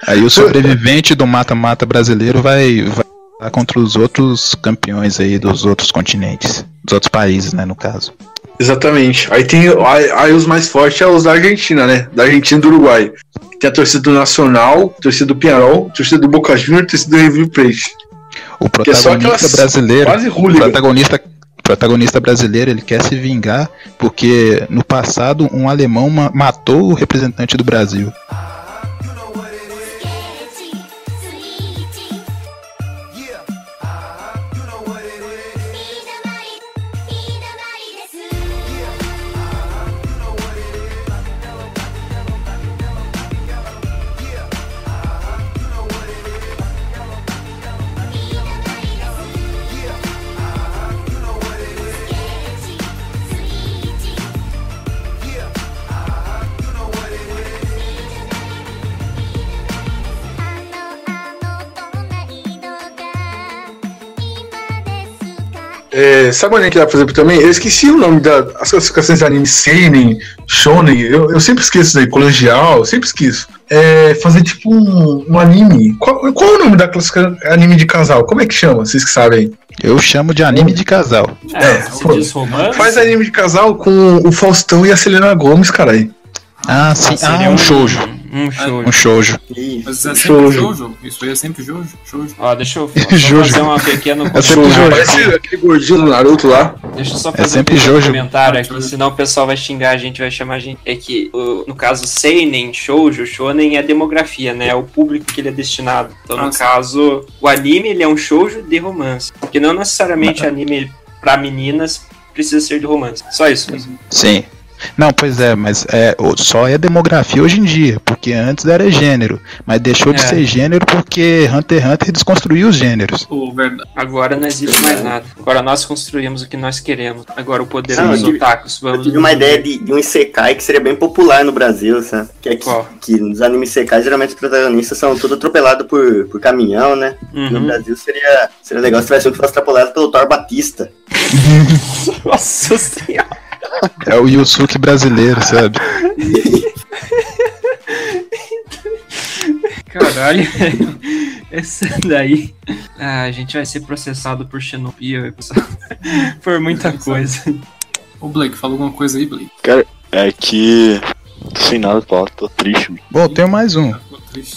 Aí o sobrevivente do mata-mata brasileiro vai, vai lutar contra os outros campeões aí dos outros continentes, dos outros países, né, no caso. Exatamente. Aí tem. Aí, aí os mais fortes é os da Argentina, né? Da Argentina e do Uruguai. Tem a torcida do Nacional, a torcida do Pinharol, a torcida do Boca Juniors, torcida do River Plate. O é protagonista aquelas brasileiro, o protagonista, protagonista brasileiro, ele quer se vingar porque no passado um alemão ma- matou o representante do Brasil. É, sabe onde é que dá pra fazer também? Eu esqueci o nome das classificações de anime Seinen, Shonen, eu, eu sempre esqueço daí, colegial, eu sempre esqueço. É, fazer tipo um, um anime. Qual, qual é o nome da classificação anime de casal? Como é que chama? Vocês que sabem. Eu chamo de anime de casal. É, se pô. Faz anime de casal com o Faustão e a Selena Gomes, caralho. Ah, sim, seria ah, um shoujo. Um show. Um shoujo. Mas é sempre Shoujo. Isso aí é sempre Jojo. Shoujo. Ó, deixa eu fazer uma pequena É sempre. Parece aquele gordinho do Naruto lá. Deixa eu só É fazer sempre um Jojo. comentário aqui, senão o pessoal vai xingar a gente, vai chamar a gente. É que, no caso, Seinen, Shoujo, Shonen é demografia, né? É o público que ele é destinado. Então, no Ah, sim. caso, o anime, ele é um shoujo de romance. Porque não necessariamente anime pra meninas precisa ser de romance. Só isso mesmo. Sim. Não, pois é, mas é, o- só é demografia hoje em dia, porque antes era gênero, mas deixou de É. ser gênero porque Hunter x Hunter desconstruiu os gêneros. Verdade. Agora não existe mais nada. Agora nós construímos o que nós queremos. Agora o poder Não, dos eu tive- otakus. Eu tive uma ideia de, de um Isekai que seria bem popular no Brasil, sabe? Que é que, Qual? que nos animes Isekai, geralmente os protagonistas são todos atropelados por, por caminhão, né? No Uhum. Brasil seria, seria legal se tivesse um que fosse atropelado pelo Thor Batista. Nossa senhora. É o Yusuke brasileiro, sabe? Caralho. Essa daí. Ah, a gente vai ser processado por xenofobia, pessoal. por muita coisa. Ô Blake, fala alguma coisa aí, Blake. Cara, é que. Tô sem nada pra falar, tô triste, mano. Bom, tenho mais um.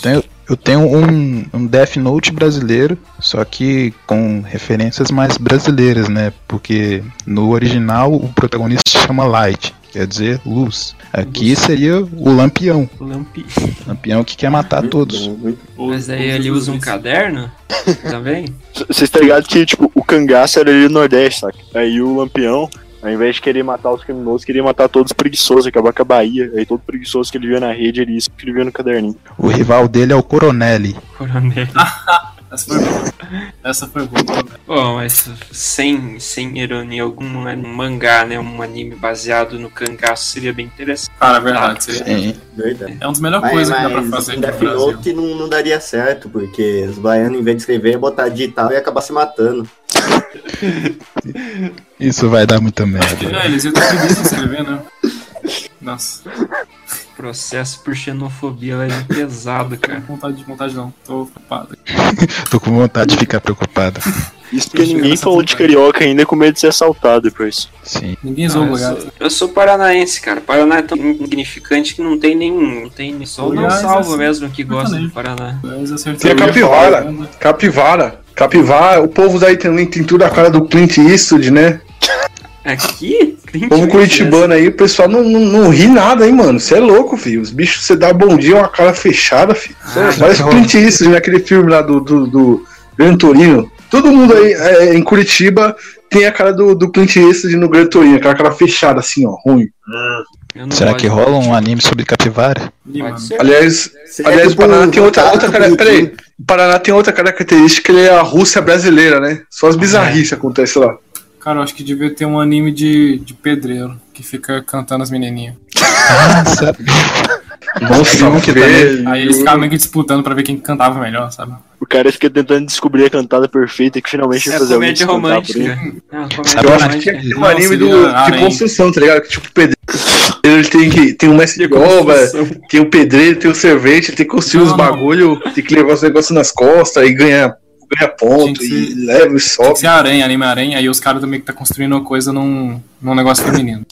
Tenho- eu tenho um, um Death Note brasileiro, só que com referências mais brasileiras, né? Porque no original o protagonista se chama Light, quer dizer luz. Aqui seria o Lampião, O Lampi. Lampião que quer matar todos. Mas aí ele usa um caderno também? Vocês tá ligado que, tipo, o cangaço era ali no Nordeste, saca? Aí o Lampião, ao invés de querer matar os criminosos, queria matar todos os preguiçosos, acabar com a Bahia. Aí todo preguiçoso que ele via na rede, ele escrevia no caderninho. O rival dele é o Coronelli. Coronel. Essa foi boa. Essa foi boa. Bom, mas sem, sem ironia alguma, um mangá, né? Um anime baseado no cangaço seria bem interessante. Cara, é verdade. seria- Sim. Verdade. É uma das melhores coisas que dá pra fazer Death. Note não, não daria certo, porque os baianos, em vez de escrever, ia botar digital e ia acabar se matando. Isso vai dar muita merda. É, eles iam ter preguiça de escrever, né? Nossa, Processo por xenofobia vai vir pesado, cara. vontade de vontade não. Tô ocupado. Tô com vontade de ficar preocupado. Isso porque ninguém falou de carioca ainda com medo de ser assaltado depois. Sim. Ninguém Ah, zoou eu, o gato. eu sou paranaense, cara. Paraná é tão insignificante que não tem nenhum. Não tem nem só o não salvo assim, mesmo que gosta do. Paraná. Tem a capivara. Capivara. Capivara, o povo daí também tem tudo a cara do Clint Eastwood, né? Aqui? Clint O povo curitibano aí, o pessoal não, não, não ri nada, hein, mano. Você é louco, filho. Os bichos, você dá bom dia, uma cara fechada, filho. Ah, Parece o Clint Eastwood naquele filme lá do, do, do Gran Torino. Todo mundo aí é, em Curitiba tem a cara do, do Clint Eastwood no Gran Torino, aquela cara fechada assim, ó, ruim. não Será que rola um anime sobre capivara? Aliás, aliás o tipo Paraná tem outra, outra peraí, o Paraná tem outra característica, ele é a Rússia brasileira, né? Só as bizarrices acontecem lá. Cara, eu acho que devia ter um anime de, de pedreiro que fica cantando as menininhas. Ah, sabe? Nossa, um que velho. Aí eles ficavam meio que disputando pra ver quem cantava melhor, sabe? O cara fica tentando descobrir a cantada perfeita que finalmente vai É fazer alguém comédia cantar por ele. romântica. É comédia Sabe, Eu acho que tinha romântica. que ter um Não, anime do, de construção, tá ligado? Que tipo, o pedreiro ele tem que. Tem um mestre de obra, tem o pedreiro, tem o servente, ele tem que construir Não, os não. bagulho, tem que levar os negócios nas costas e ganha, ganha ponto, e leva e Tem sobe. ser aranha, anime aranha, aí os caras também que tá construindo uma coisa num, num negócio feminino.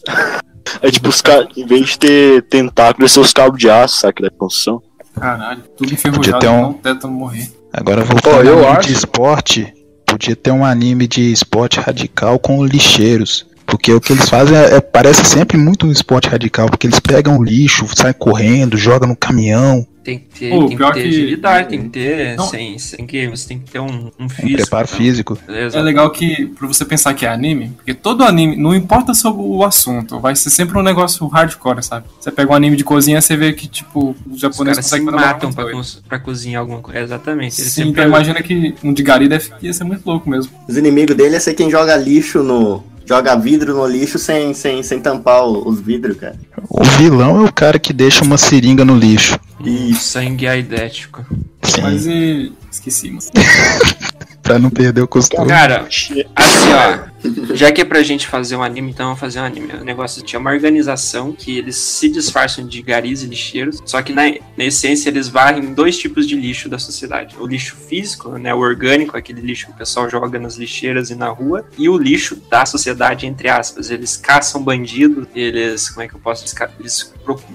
É tipo, os caras, em vez de ter tentáculos, são os cabos de aço, saca, da construção. Caralho, tudo enferrujado, um- não tentando morrer. Agora voltando ao anime acho- de esporte, podia ter um anime de esporte radical com lixeiros. Porque o que eles fazem é, é- parece sempre muito um esporte radical, porque eles pegam lixo, saem correndo, jogam no caminhão, Tem que ter, Pô, tem que pior ter que- agilidade, tem que ter. Não. Sem, sem que você tem que ter um, um um físico. preparo né? físico. Beleza? É legal que, pra você pensar que é anime, porque todo anime, não importa sobre o assunto, vai ser sempre um negócio hardcore, sabe? Você pega um anime de cozinha, você vê que, tipo, os japoneses se conseguem fazer matam pra, cons- pra cozinhar alguma coisa. Exatamente. Eles Sim, sempre então imagina que um de gari deve ia ser muito louco mesmo. Os inimigos dele é ser quem joga lixo no. Joga vidro no lixo sem, sem, sem tampar o- os vidros, cara. O vilão é o cara que deixa uma seringa no lixo. Um sangue aidético. Sim, Mas e. Esqueci, mano. pra não perder o costume. Cara, assim, ó. Já que é pra gente fazer um anime, então vamos fazer um anime. O negócio tinha uma organização que eles se disfarçam de garis e lixeiros, só que na, na essência eles varrem dois tipos de lixo da sociedade. O lixo físico, né, o orgânico, aquele lixo que o pessoal joga nas lixeiras e na rua, e o lixo da sociedade, entre aspas. Eles caçam bandidos, eles, como é que eu posso dizer? Eles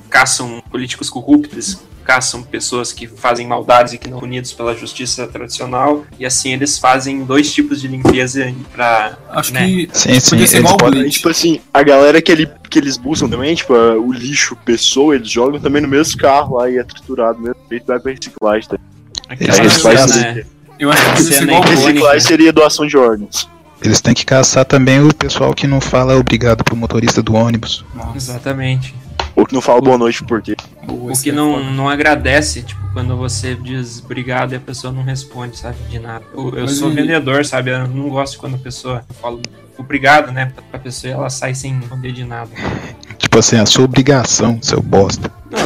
caçam políticos corruptos, caçam pessoas que fazem maldades e que não são punidos pela justiça tradicional, e assim eles fazem dois tipos de limpeza pra... Acho né? que Sim, sim, podia ser igual podem-. Tipo assim, a galera que, ele, que eles buscam também, tipo, o lixo, pessoa, eles jogam também no mesmo carro lá e é triturado do mesmo jeito, vai pra reciclagem. Tá? Aquela Eles cena, fazem- né? Eu acho que Cena igual. Bleach. Reciclagem seria doação de órgãos. Eles têm que caçar também o pessoal que não fala obrigado pro motorista do ônibus. Nossa, Exatamente. Ou que não fala boa noite por quê. boa, O esse que é não, não agradece, tipo, quando você diz obrigado e a pessoa não responde, sabe, de nada. Eu, eu sou vendedor, sabe, eu não gosto quando a pessoa fala obrigado, né, pra- pra pessoa e ela sai sem responder de nada. Tipo assim, a sua obrigação, seu bosta. Não,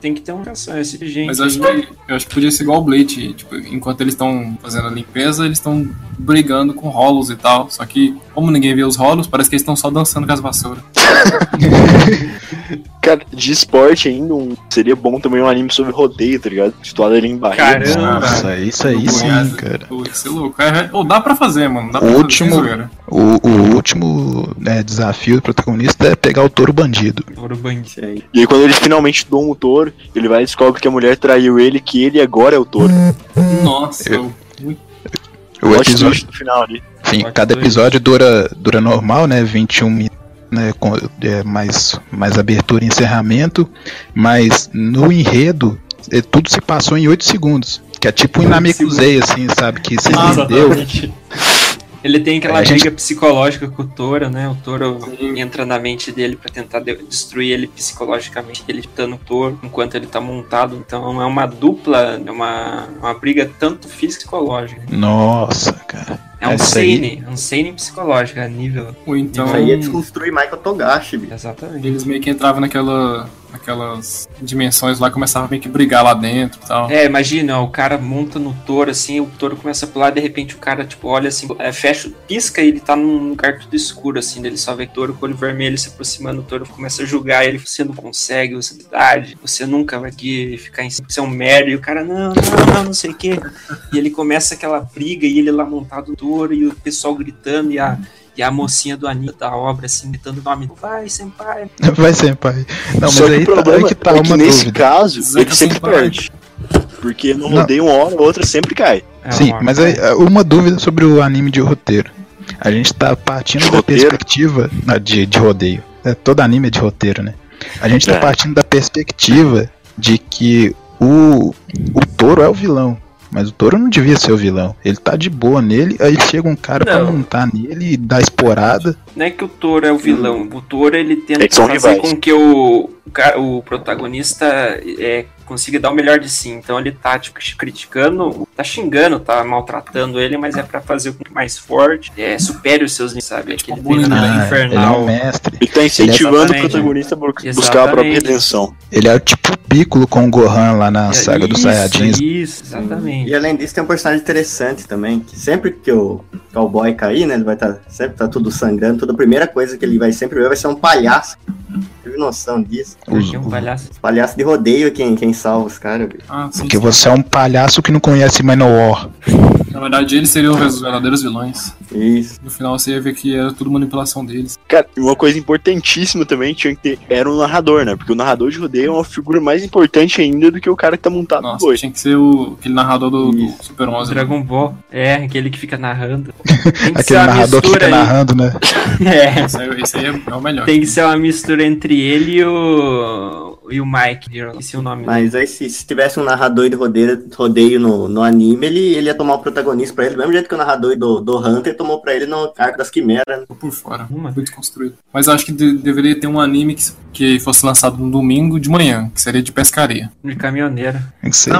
tem que ter uma ação, esse tipo de gente. Mas eu acho que, eu acho que podia ser igual o Blade. Tipo, enquanto eles estão fazendo a limpeza, eles estão brigando com rolos e tal. Só que, como ninguém vê os rolos, parece que eles estão só dançando com as vassouras. Cara, de esporte ainda, um- seria bom também um anime sobre rodeio, tá ligado? Situado ali em Barretos. Caramba. Nossa, isso aí Do sim, cara. Pô, isso é louco. É, ou dá pra fazer, mano. Dá O pra fazer, último- sem zoeira. O, o último né, desafio do protagonista é pegar o touro bandido. Ouro bandido. Isso aí. E aí quando ele finalmente doma o touro, ele vai e descobre que a mulher traiu ele, que ele agora é o touro. Nossa, Eu- O episódio, no final ali. enfim, Plot cada episódio dura, dura normal, né? 21 minutos. Né, com é, mais, mais abertura e encerramento, mas no enredo é, tudo se passou em 8 segundos. Que é tipo um Inamekusei, assim, sabe? Que você Ah. Ele tem aquela gente- briga psicológica com o Toro, né? O Toro entra na mente dele pra tentar de- destruir ele psicologicamente, ele lutando o Toro enquanto ele tá montado. Então é uma dupla, é uma, uma briga tanto física e psicológica. Nossa, cara. É um aí- seinen, um seinen psicológico, a nível. Ou então. Isso aí é desconstruir Michael Togashi, bicho. Exatamente. Eles meio que entravam naquela, naquelas dimensões lá, começavam meio que brigar lá dentro e tal. É, imagina, o cara monta no touro assim, o touro começa a pular, de repente o cara, tipo, olha assim, é, fecha, pisca e ele tá num lugar tudo escuro, assim, dele só vê touro com olho vermelho se aproximando, o touro começa a julgar ele, você não consegue, você é você nunca vai aqui ficar em você é um merda, e o cara, não, não, não, não sei o quê. E ele começa aquela briga e ele lá montado no touro e o pessoal gritando e a. E a mocinha do anime da obra, assim, gritando o nome. Vai, senpai. Vai ser, pai. Não, Só mas aí o tá, problema aí que tá é que nesse dúvida. caso, Zeca ele sempre Senpai. perde. Porque no Não. rodeio uma hora, a outra sempre cai. É Sim, uma- mas aí, é, uma dúvida sobre o anime de roteiro. A gente tá partindo De da roteiro? perspectiva ah, de, de rodeio. É, todo anime é de roteiro, né? A gente tá É. partindo da perspectiva de que o, o touro é o vilão. Mas o touro não devia ser o vilão. Ele tá de boa nele, aí chega um cara pra Não. montar nele e dar esporada. Não é que o Toro é o vilão. O Toro ele tenta que são fazer rivais. com que o, o protagonista é, consiga dar o melhor de si. Então ele tá tipo, criticando, tá xingando, tá maltratando ele, mas é pra fazer com que mais forte, é, supere os seus limites, sabe? Aquele bullying, Ah, ele é infernal. um mestre. Ele tá incentivando o Exatamente. protagonista a bu- buscar a Exatamente. própria redenção. Ele é tipo o Piccolo com o Gohan lá na saga dos isso, Saiyajins. Isso, exatamente. E além disso, tem um personagem interessante também, que sempre que o cowboy cair, né, ele vai estar sempre tá tudo sangrando, toda a primeira coisa que ele vai sempre ver vai ser um palhaço. Teve noção disso? Os- um palhaço. Os palhaços de rodeio é quem, quem salva os caras. Ah, Porque sim. você é um palhaço que não conhece Manowar. Na verdade, eles seriam os verdadeiros vilões. Isso. No final você ia ver que era tudo manipulação deles. Cara, e uma coisa importantíssima também tinha que ter era o narrador, né? Porque o narrador de rodeio é uma figura mais importante ainda do que o cara que tá montado no Nossa, boi. tinha que ser o, aquele narrador do, do. Super 11. né? Dragon Ball. É, aquele que fica narrando. Tem que ser Aquele uma narrador que mistura fica aí. narrando, né? É. Esse aí, esse aí é, o melhor. Tem que ser uma mistura entre ele e o. e o Mike. Esse é o nome dele. Mas aí se, se tivesse um narrador de rodeio, rodeio no, no anime, ele, ele ia tomar o protagonista pra ele, do mesmo jeito que o narrador do, do Hunter tomou pra ele no Arco das Quimeras. né? Tô por fora. Uma. Muito construído. Mas eu acho que de- deveria ter um anime que, que fosse lançado no domingo de manhã, que seria de pescaria. De caminhoneiro. Tem que ser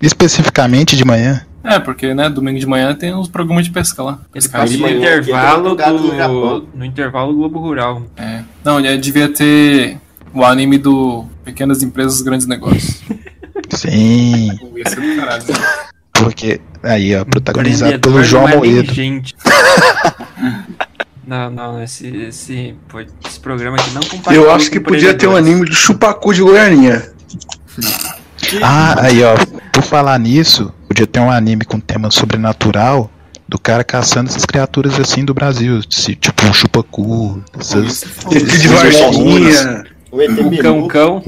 especificamente de manhã. É, porque, né, domingo de manhã tem uns programas de pesca lá. Ele passa no intervalo é no Japão. do. No intervalo Globo Rural. É. Não, já devia ter o anime do Pequenas Empresas, Grandes Negócios. Sim, né? porque aí, ó, protagonizado pelo João não nem Moedo. gente. Não, não, esse, esse, esse programa aqui não compactua Eu acho que podia ter um anime de chupacu de Goianinha. Ah, aí, ó, por falar nisso, podia ter um anime com tema sobrenatural do cara caçando essas criaturas assim do Brasil, se- tipo um chupacu, essas... ET de Varginha. O Cão Cão.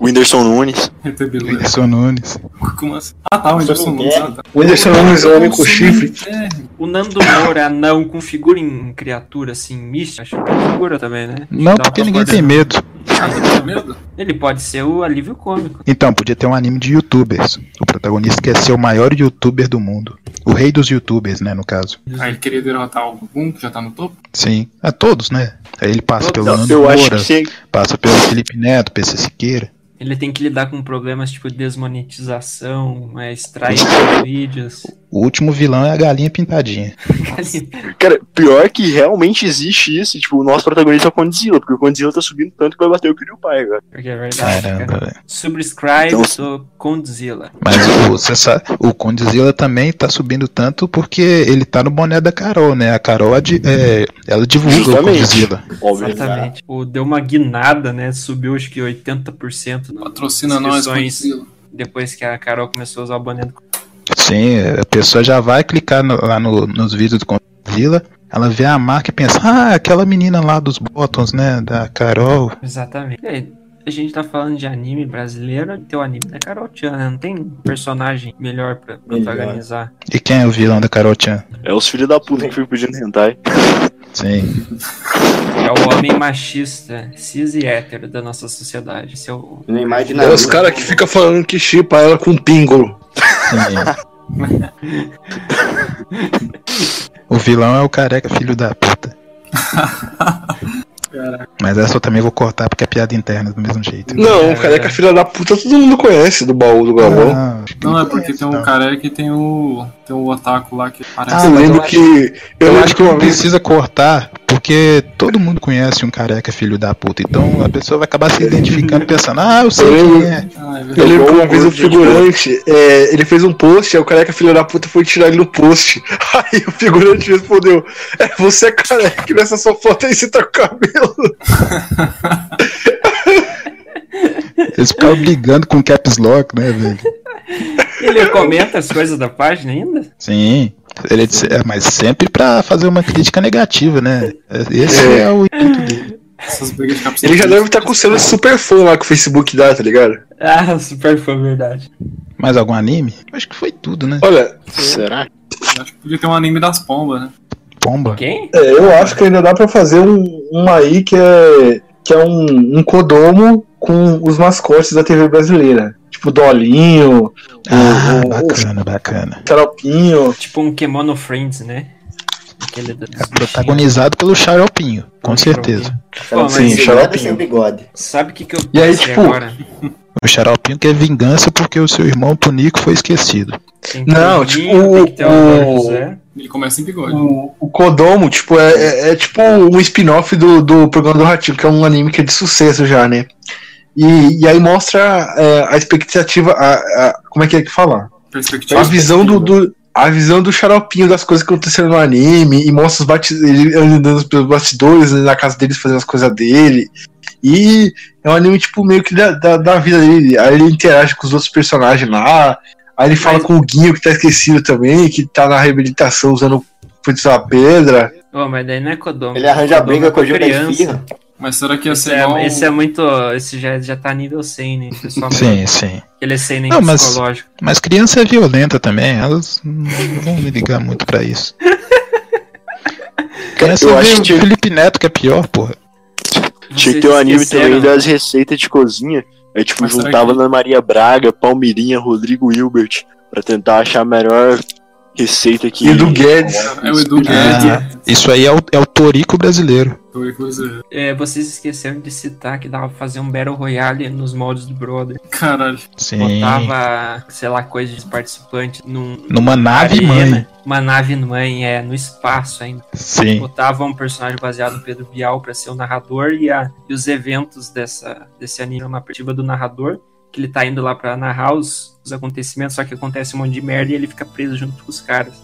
Whindersson Nunes. Whindersson Nunes. Como assim? Ah, tá, o Anderson Nunes. Ah, tá. O Whindersson Nunes é o homem com chifre. É, O Nando Moura, anão, com figura em criatura assim, mística. Acho que tem figura também, né? Não, porque ninguém tem medo. Ah, com medo? Ele pode ser o alívio cômico. Então, podia ter um anime de youtubers. O protagonista quer ser o maior youtuber do mundo. O rei dos youtubers, né, no caso. Ah, ele queria derrotar algum que já tá no topo? Sim, a todos, né? Aí ele passa Todos. pelo Nando Eu acho Moura, que passa pelo Felipe Neto, PC Siqueira. Ele tem que lidar com problemas tipo desmonetização, é, strike dos vídeos. O último vilão é a galinha pintadinha. Cara, pior que realmente existe isso. Tipo, o nosso protagonista é o Condzilla, porque o Condzilla tá subindo tanto que vai bater o Kiryu-pai, cara. Porque é verdade. Caramba, cara. velho. Subscribe Então- do Condzilla. Mas o, você sabe, o Condzilla também tá subindo tanto porque ele tá no boné da Carol, né? A Carol, adi- é, ela divulga o Justamente. Condzilla. Óbvio. Exatamente. O, deu uma guinada, né? Subiu acho que 80% nas Patrocina nós, Godzilla. depois que a Carol começou a usar o boné do Sim, a pessoa já vai clicar no- lá no- nos vídeos do Condzilla, ela vê a marca e pensa, ah, aquela menina lá dos Bottoms, né? Da Carol. Exatamente. Aí, a gente tá falando de anime brasileiro, tem o anime da Carol Chan, né? Não tem personagem melhor pra protagonizar. E quem é o vilão da Carol Chan? É os filhos da puta que ficam pedindo hentai. Sim. É o homem machista, cis e hétero da nossa sociedade. Esse é É os caras que ficam falando que chipa ela com pingo. sim. O vilão é o careca, filho da puta. Mas essa eu também vou cortar porque é piada interna do mesmo jeito. Não, É, o careca é. filha da puta todo mundo conhece do baú do Galvão. Ah, Não, é porque tem um careca e tem o. Tem o otaku lá que Ah, parece. eu mas lembro eu acho- que. Eu, Eu acho que não precisa cortar, porque todo mundo conhece um careca filho da puta. Então a pessoa vai acabar se identificando pensando, ah, eu sei Eu quem lembro- é. Ah, é Eu verdade. lembro que uma vez gente, figurante, é, ele fez um post, aí o careca filho da puta foi tirar ele no post. Aí o figurante respondeu: É, você é careca, nessa sua foto aí você tá com cabelo. Eles ficavam brigando com caps lock, né, velho? Ele comenta as coisas da página ainda? Sim. Ele disse, é, mas sempre pra fazer uma crítica negativa, né? Esse é, É. o intuito dele. Ele já deve estar com o selo de super fã lá que o Facebook dá, tá ligado? Ah, super fã, verdade. Mais algum anime? Acho que foi tudo, né? Olha, Será? Acho que podia ter um anime das pombas, né? Pomba. Quem? é, eu acho que ainda dá pra fazer um, um aí que é, que é um, um codomo com os mascotes da TV brasileira. Tipo Dolinho, Ah, o, o, o bacana, bacana. Xaropinho. Tipo um Kemono Friends, né? Aquele É protagonizado pelo Xaropinho, com certeza. Pô, mas Sem Sim, xaropinho. sem bigode. sabe o que, que eu E aí, tipo, agora? O Xaropinho quer vingança porque o seu irmão Tonico foi esquecido. Ter Não, o tipo, Dinho, tem que ter o o- José. Ele começa em bigode. O, o Kodomo, tipo, é, é, é tipo um spin-off do, do programa do Ratinho, que é um anime que é de sucesso já, né? E, e aí mostra é, a expectativa, a, a- como é que é que fala? A visão do, do- a visão do xaropinho das coisas que aconteceram no anime e mostra os bati ele andando pelos bastidores né, na casa deles fazendo as coisas dele. E é um anime, tipo, meio que da, da, da vida dele. Aí ele interage com os outros personagens lá. Aí ele fala Mas- com o Guinho, que tá esquecido também, que tá na reabilitação usando feitiço da pedra. Ô, mas daí não é Kodomo. Ele arranja a Kodomo briga é com o Gil criança. Mas será que ia Esse ser igual... é, esse é muito. Esse já, já tá nível 100, né? Pessoal, Sim, sim. Ele é 100 nem Não, mas- psicológico. Mas criança é violenta também, elas não vão ligar muito pra isso. Criança eu acho o que- Felipe Neto que é pior, porra. Tinha que ter um anime também das receitas de cozinha. Aí, tipo, Mas juntava que- Ana Maria Braga, Palmeirinha, Rodrigo Hilbert, pra tentar achar a melhor receita que. E do Guedes. É o Edu Guedes. Ah, isso aí é o, é o Torico brasileiro. É, vocês esqueceram de citar que dava pra fazer um Battle Royale nos moldes do Brother. Caralho. Sim. Botava, sei lá, coisa de participantes num. Numa nave arena, mãe. Uma nave mãe, é, no espaço ainda. Sim. Botava um personagem baseado no Pedro Bial pra ser o narrador e, a, e os eventos dessa, desse anime é uma perspectiva do narrador, que ele tá indo lá pra narrar os, os acontecimentos, só que acontece um monte de merda e ele fica preso junto com os caras.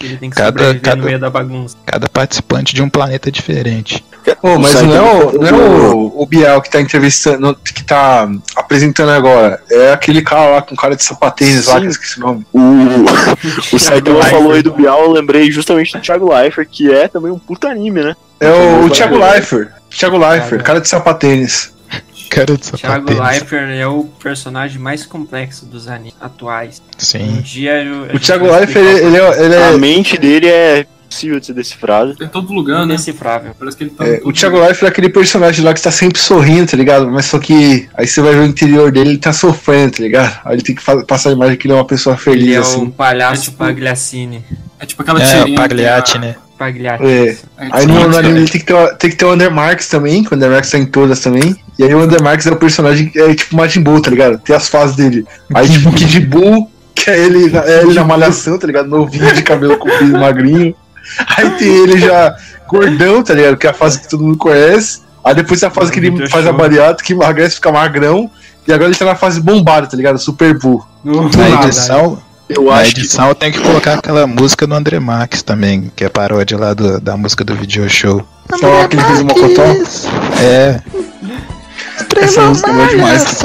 Ele tem que Cada- sobreviver cada- no meio da bagunça. Cada participante de um planeta diferente. Pô, mas não é, o, não é o, o Biel que tá entrevistando, que tá apresentando agora. É aquele cara lá com cara de sapatênis lá, que eu esqueci o nome. O, o Saitama Leifert. falou aí do Bial, eu lembrei justamente do Thiago Leifert, que é também um puta anime, né? É o, o Thiago Leifert. Thiago Leifert, cara de sapatênis. Cara de Thiago. Leifert é o personagem mais complexo dos animes atuais. Um Sim. dia eu, O Thiago Leifert, ele, ele é. ele é- A mente dele é possível de ser decifrada. Tem em todo o lugar, né? indecifrável. Parece que ele tá. é, o Thiago. Leifert é aquele personagem lá que tá sempre sorrindo, tá ligado? Mas só que aí você vai ver o interior dele, ele tá sofrendo, tá ligado? Aí ele tem que passar a imagem que ele é uma pessoa feliz, Ele é assim. um palhaço É tipo- Pagliacini. É tipo aquela É, tirinha. o Pagliatti, né? É. É, Aí no, no anime ele tem que, ter, o- tem que ter o Undermarks também, que o Undermarks tá em todas também. E aí o Undermarks é o personagem que é tipo Majin Buu, tá ligado? Tem as fases dele. Aí tipo o Kid Buu Que é ele, é ele na malhação, tá ligado? Novinho de cabelo comprido, magrinho. Aí tem ele já gordão, tá ligado? Que é a fase que todo mundo conhece. Aí depois tem a fase que ele faz a bariátrica, que emagrece, fica magrão. E agora ele tá na fase bombada, tá ligado? Super bull. Do Na edição, Eu na acho que edição eu tenho que colocar aquela música do André Max também, que é paródia lá do- da música do video show. Só que ele fez o Mocotó. É. Essa música é boa demais.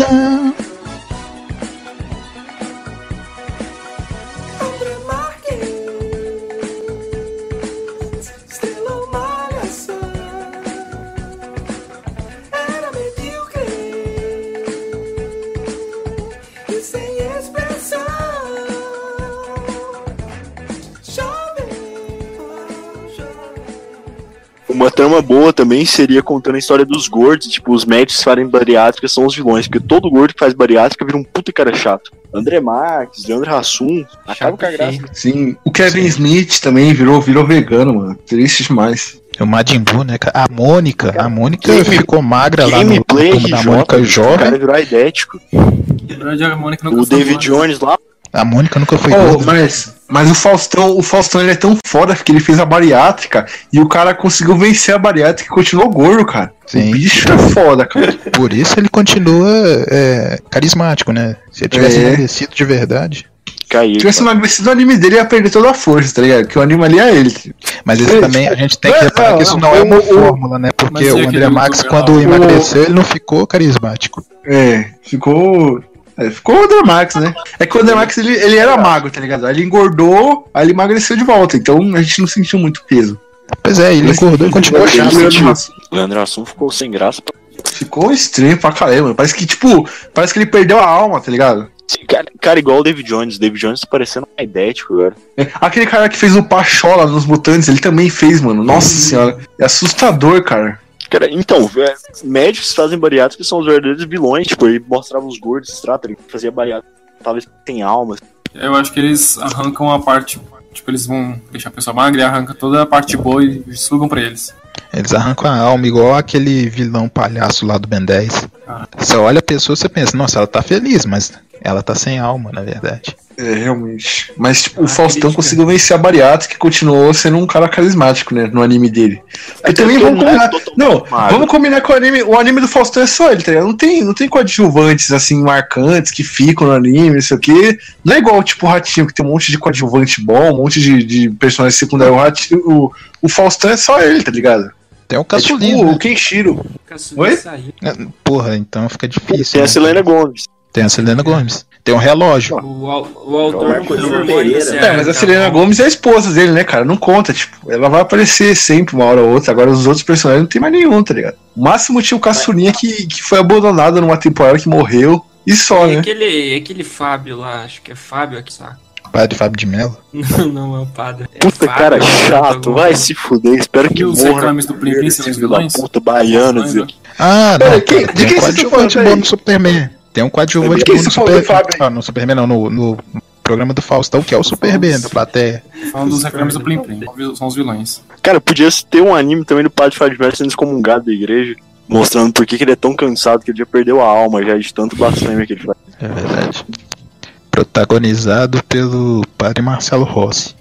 Trama boa também seria contando a história dos gordos, tipo, os médicos que fazem bariátrica são os vilões, porque todo gordo que faz bariátrica vira um puta cara chato. André Marques, Leandro Hassum, acaba com a graça. Sim. O Kevin Smith também virou, virou vegano, mano. Triste demais. O Majin Buu, né? A Mônica, a Mônica Game- ficou magra lá no Gameplay turma da Mônica o cara jovem. virou nunca O David. Jones lá, A Mônica nunca foi Oh, gorda. mas, mas o Faustão, o Faustão ele é tão foda que ele fez a bariátrica e o cara conseguiu vencer a bariátrica e continuou gordo, cara. Sim. O bicho é foda, cara. Por isso ele continua é, carismático, né? Se ele tivesse É. emagrecido de verdade. caiu. Se tivesse emagrecido o anime dele, ia perder toda a força, tá ligado? Que o anime ali é ele. Mas isso É, também a gente tem que não, reparar não, que isso não, não é uma o- fórmula, né? Porque o André Max, quando emagreceu, ele não ficou carismático. É, ficou. É, ficou o Andremax, né? É que o Andremax ele, ele era magro, tá ligado? Aí ele engordou, aí ele emagreceu de volta. Então a gente não sentiu muito peso. Pois é, ele engordou e continuou Mas- chato. Leandro Hassum Hassum ficou sem graça. Ficou estranho pra caramba. mano. Parece que, tipo, parece que ele perdeu a alma, tá ligado? Sim, Cara, cara, igual o David Jones. O David Jones tá parecendo um aidético agora. É, Aquele cara que fez o Pachola nos Mutantes, ele também fez, mano. Nossa senhora. É assustador, cara. Cara, então, é, médicos que fazem bariátrica são os verdadeiros vilões. Tipo, ele mostrava os gordos, extrato, ele fazia bariátrica, talvez tem alma. Eu acho que eles arrancam a parte. Tipo, eles vão deixar a pessoa magra e arrancam toda a parte boa e sugam pra eles. Eles arrancam a alma, igual aquele vilão palhaço lá do Ben 10. Ah. Você olha a pessoa e você pensa, nossa, ela tá feliz, mas ela tá sem alma, na verdade. É, realmente. Mas, tipo, o Ah, Faustão crítica. conseguiu vencer a bariátrica e continuou sendo um cara carismático, né? No anime dele. E também porque vamos não é combinar. Não, magro. vamos combinar com o anime. O anime do Faustão é só ele, tá ligado? Não tem, não tem coadjuvantes, assim, marcantes que ficam no anime, não sei o quê. Não é igual, tipo, o Ratinho, que tem um monte de coadjuvante bom, um monte de, de personagens secundários. O, Ratinho, o, o Faustão é só ele, tá ligado? Tem o É tipo né? o Kenshiro. Caçulinha Oi? saiu. Porra, então fica difícil. Tem a né? Selena Gomes. Tem a Selena Gomes. Tem um relógio. O, o autor não pode É, É, mas a Selena Gomes é a esposa dele, né, cara? Não conta, tipo, ela vai aparecer sempre uma hora ou outra. Agora os outros personagens não tem mais nenhum, tá ligado? O máximo tinha o Caçulinha que, que foi abandonado numa temporada que morreu. E só, E né? aquele, aquele Fábio lá, acho que é Fábio aqui, saco. Padre Fábio de Mello. Não, não é o padre. É Puta, Fábio, cara chato. coisa. Vai se fuder. Espero que os morra. reclames do Plim Plim são vilões? Puta, baiano. Mas, dizer- né? Ah, Pera, não. quem- de tem quem estão coadjuvante falando aí? bom no Superman. Tem um coadjuvante De quem bom no. Fábio? Ah, no Superman não, no, no programa do Faustão, que é o Superman da plateia. Falando dos reclames do Plim Plim. São os vilões. Cara, podia ter um anime também do Padre Mello sendo excomungado da igreja. Mostrando por que que ele é tão cansado que ele já perdeu a alma já de tanto blasfêmia que ele faz. É verdade. Protagonizado pelo padre Marcelo Rossi.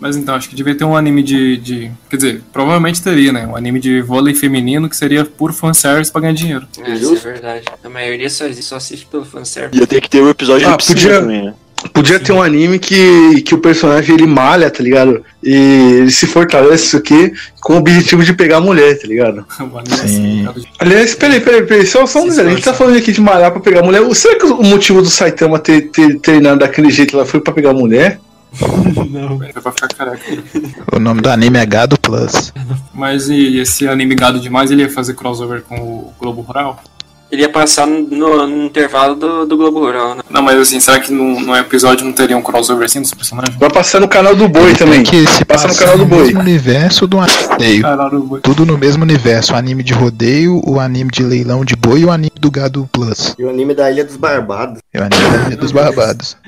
Mas então, acho que devia ter um anime de, de. Quer dizer, provavelmente teria, né? Um anime de vôlei feminino que seria puro fanservice pra ganhar dinheiro. É, isso é verdade. A maioria só, só assiste pelo fanservice. Ia ter que ter o episódio Ah, de podia- também, né? Podia ter um anime que, que o personagem ele malha, tá ligado? E ele se fortalece, isso aqui, com o objetivo de pegar a mulher, tá ligado? É Sim. assim, Aliás, peraí, peraí, peraí, só, só um detalhe. A gente tá falando aqui de malhar pra pegar a mulher. Será que o motivo do Saitama ter, ter treinado daquele jeito lá foi pra pegar a mulher? Foi pra ficar careca. O nome do anime é Gado Plus. Mas e esse anime gado demais, ele ia fazer crossover com o Globo Rural? Ele ia passar no, no intervalo do, do Globo Rural, né? Não, mas assim, será que no, no episódio não teria um crossover assim dos personagens? Vai passar no canal do Boi também. Que se Passa passa no canal do Boi. mesmo universo do rodeio. Caralho, Tudo no mesmo universo. O anime de rodeio, o anime de leilão de boi e o anime do Gado Plus. E o anime da Ilha dos Barbados. É o anime da Ilha dos Barbados.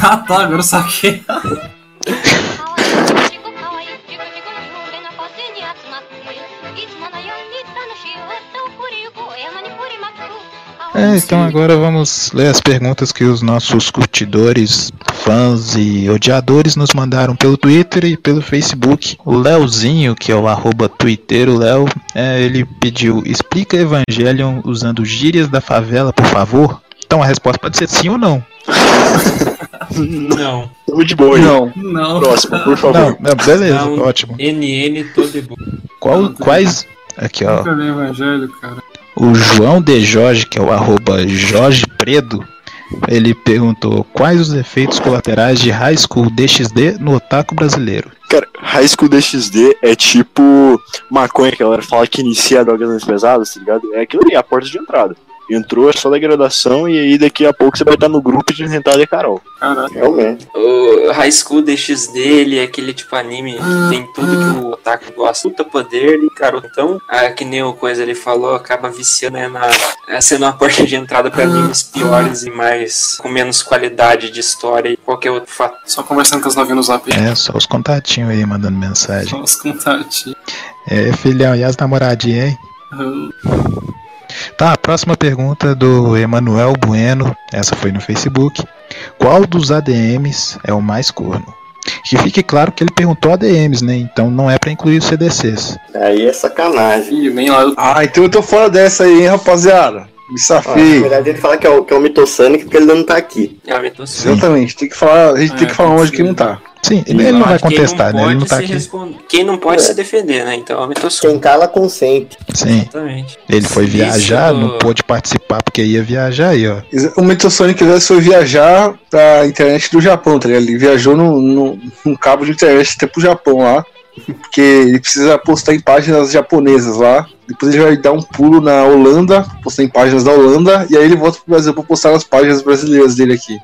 Ah, tá, agora eu saquei. É, então agora vamos ler as perguntas que os nossos curtidores, fãs e odiadores nos mandaram pelo Twitter e pelo Facebook. O Leozinho, que é o arroba twitteiro Léo, é, ele pediu, explica Evangelion usando gírias da favela, por favor. Então a resposta pode ser sim ou não. Não. Tamo de boa, Não. Não. Próximo, por favor. Não, não, beleza, Não. ótimo. NN todo de boa. Qual, quais. Aqui, ó. Evangelho, cara. O João de Jorge, que é o arroba Jorge Predo, ele perguntou quais os efeitos colaterais de High School DxD no otaku brasileiro. Cara, High School DxD é tipo maconha que a galera fala que inicia drogas mais pesadas, tá ligado? É aquilo ali, a porta de entrada. Entrou, é só degradação e aí daqui a pouco você vai estar no grupo de Rentada e Carol. Caraca. Realmente. O High School DxD, ele é aquele tipo anime que tem tudo que o otaku gosta. Puta poder e garotão. Ah, que nem o coisa ele falou, acaba viciando né, na, é, sendo uma porta de entrada pra animes piores e mais com menos qualidade de história e qualquer outro fato. Só conversando com as novinhas no zap. É, só os contatinhos aí mandando mensagem. Só os contatinhos. É, filhão, e as namoradinhas, hein? Ah, Tá, a próxima pergunta do Emanuel Bueno, essa foi no Facebook. Qual dos ADMs é o mais corno? Que fique claro que ele perguntou ADMs, né? Então não é pra incluir os CDCs. Aí é sacanagem. Ih, nem lá eu. Ah, então eu tô fora dessa aí, hein, rapaziada. Me Ó, na verdade, ele fala que é o, que é o Mitosonic porque ele não tá aqui. Mas tô Sim. Exatamente, tem que falar, a gente tem É, que falar tem onde que não tá. Sim, ele, ele não vai contestar, né? Ele não tá aqui. Quem não pode É. se defender, né? Então eu tô Quem cala, consente. Sim. Exatamente. Ele foi Isso viajar, do- não pôde participar porque ia viajar aí, ó. O Metrosonic Verso foi viajar pra internet do Japão, tá ligado? Ele viajou num, num cabo de internet até pro Japão lá. Porque ele precisa postar em páginas japonesas lá. Depois ele vai dar um pulo na Holanda, postar em páginas da Holanda, e aí ele volta pro Brasil pra postar nas páginas brasileiras dele aqui.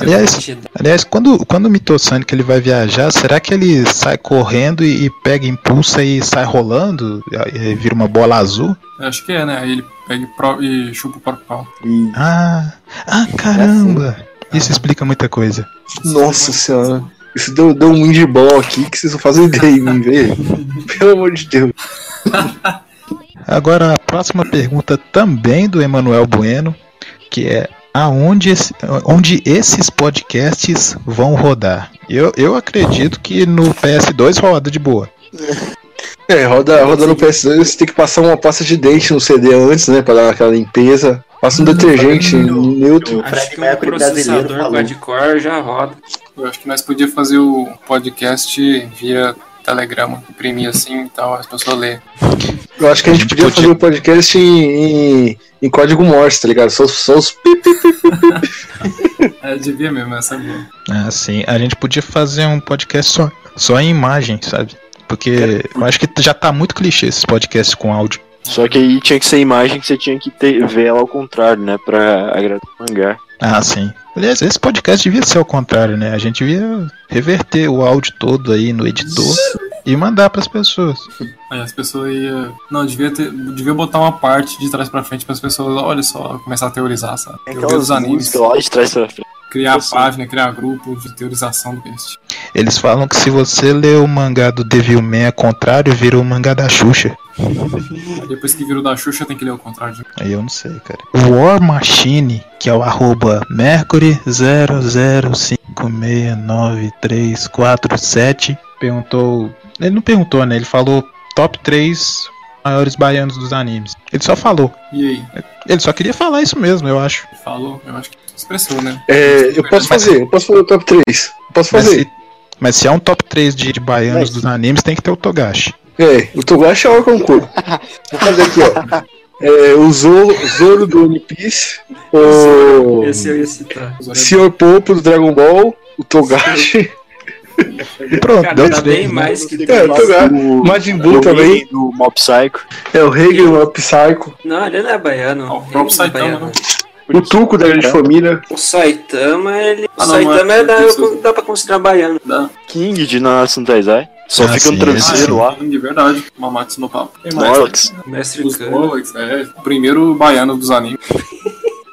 Aliás, aliás quando, quando o Mitosonic ele vai viajar, será que ele sai correndo e, e pega impulso e sai rolando? E vira uma bola azul? Acho que é, né? Aí ele pega e, pro- e chupa o próprio pau. Ah, ah caramba! Isso explica muita coisa. Nossa senhora. Isso deu, deu um indie ball aqui que vocês não fazem ideia em mim, velho. Pelo amor de Deus. Agora a próxima pergunta também do Emanuel Bueno, que é aonde esse- onde esses podcasts vão rodar? Eu, eu acredito que no PS2 roda de boa. É, roda, roda no PS2, você tem que passar uma pasta de dente no CD antes, né? Pra dar aquela limpeza. Passa um detergente neutro. Acho Fred que um processador quad-core já roda. Eu acho que nós podíamos fazer o podcast via Telegrama, imprimir assim e tal, as pessoas lerem. Eu acho que a gente podia fazer o podcast em, em, em código Morse, tá ligado? Só, só os pi, pi, pi, pi, pi. É, devia mesmo, essa é boa. Ah, sim. A gente podia fazer um podcast só, só em imagem, sabe? Porque eu acho que já tá muito clichê esses podcasts com áudio. Só que aí tinha que ser imagem que você tinha que ter, ver ela ao contrário, né? Pra agradar o mangá. Ah, sim. Aliás, esse podcast devia ser ao contrário, né? A gente devia reverter o áudio todo aí no editor e mandar pras pessoas. Aí as pessoas iam. Não, devia, ter, devia botar uma parte de trás pra frente para as pessoas, olha só, começar a teorizar, sabe? Dos aquelas animes. músicas lá de trás pra frente. Criar assim. página, criar grupo de teorização do best. Eles falam que se você ler o mangá do Devilman ao contrário, vira o mangá da Xuxa. Depois que vira o da Xuxa, tem que ler o contrário. Aí eu não sei, cara. War Machine, que é o arroba Mercury 005693447, perguntou. Ele não perguntou, né? Ele falou top 3 maiores baianos dos animes. Ele só falou. E aí? Ele só queria falar isso mesmo, eu acho. Falou? Eu acho que expressou, né? É, eu posso fazer, eu posso fazer o top 3. Eu posso Mas fazer. se, mas se é um top 3 de, de baianos dos animes, tem que ter o Togashi. É, o Togashi é o concurso. Vou fazer aqui, ó. É, o Zoro, Zoro do One Piece, o Esse eu ia citar. Sr. Popo do Dragon Ball, o Togashi. Pronto, Cara, deu tá bem mais que É, o Togashi. O- Majin Buu também. Do Mob Psycho. É, o Rei o Psycho. Não, ele não é baiano. Ó, o próprio Ele não é baiano. né? O Tuco da Grande Família. O Saitama, ele. Ah, o não, Saitama não é- é, da, isso- dá pra considerar baiano. Dá. King de Nanatsu no Taizai. Só Ah, fica no travesseiro esse lá. De verdade. Mamatsu no papo. Snorlax. Mestre. Snorlax, é. O primeiro baiano dos animes.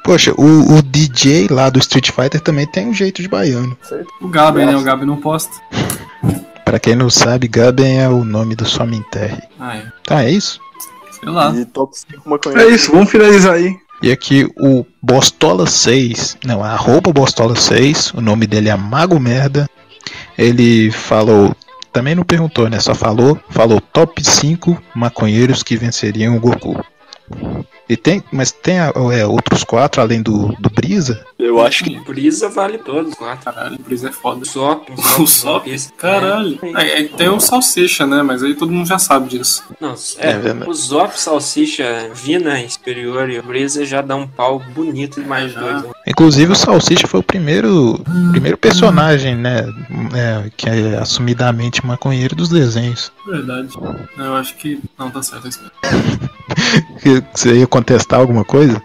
Poxa, o, o DJ lá do Street Fighter também tem um jeito de baiano. O Gabi, né? O Gabi não posta. Pra quem não sabe, Gaben é o nome do Sominterre. Ah, é. Tá, é isso? Sei lá. E top 5 maconha. É isso, vamos finalizar aí. E aqui o Bostola6, não, arroba Bostola6, o nome dele é Mago Merda. Ele falou, também não perguntou, né? Só falou, falou top 5 maconheiros que venceriam o Goku. E tem, mas tem é, outros quatro além do, do Brisa? Eu acho que. Brisa vale todos, quatro. Caralho, o Brisa é foda. O Sop, O Sop? Caralho. Aí, aí tem o Salsicha, né? Mas aí todo mundo já sabe disso. Não, é, É verdade. o Zop, Salsicha, Vina é superior e o Brisa já dá um pau bonito de mais dois. né? Inclusive o Salsicha foi o primeiro, primeiro personagem, né? é, que é assumidamente maconheiro dos desenhos. Verdade. Eu acho que. Não, tá certo. É isso mesmo. Você ia contestar alguma coisa?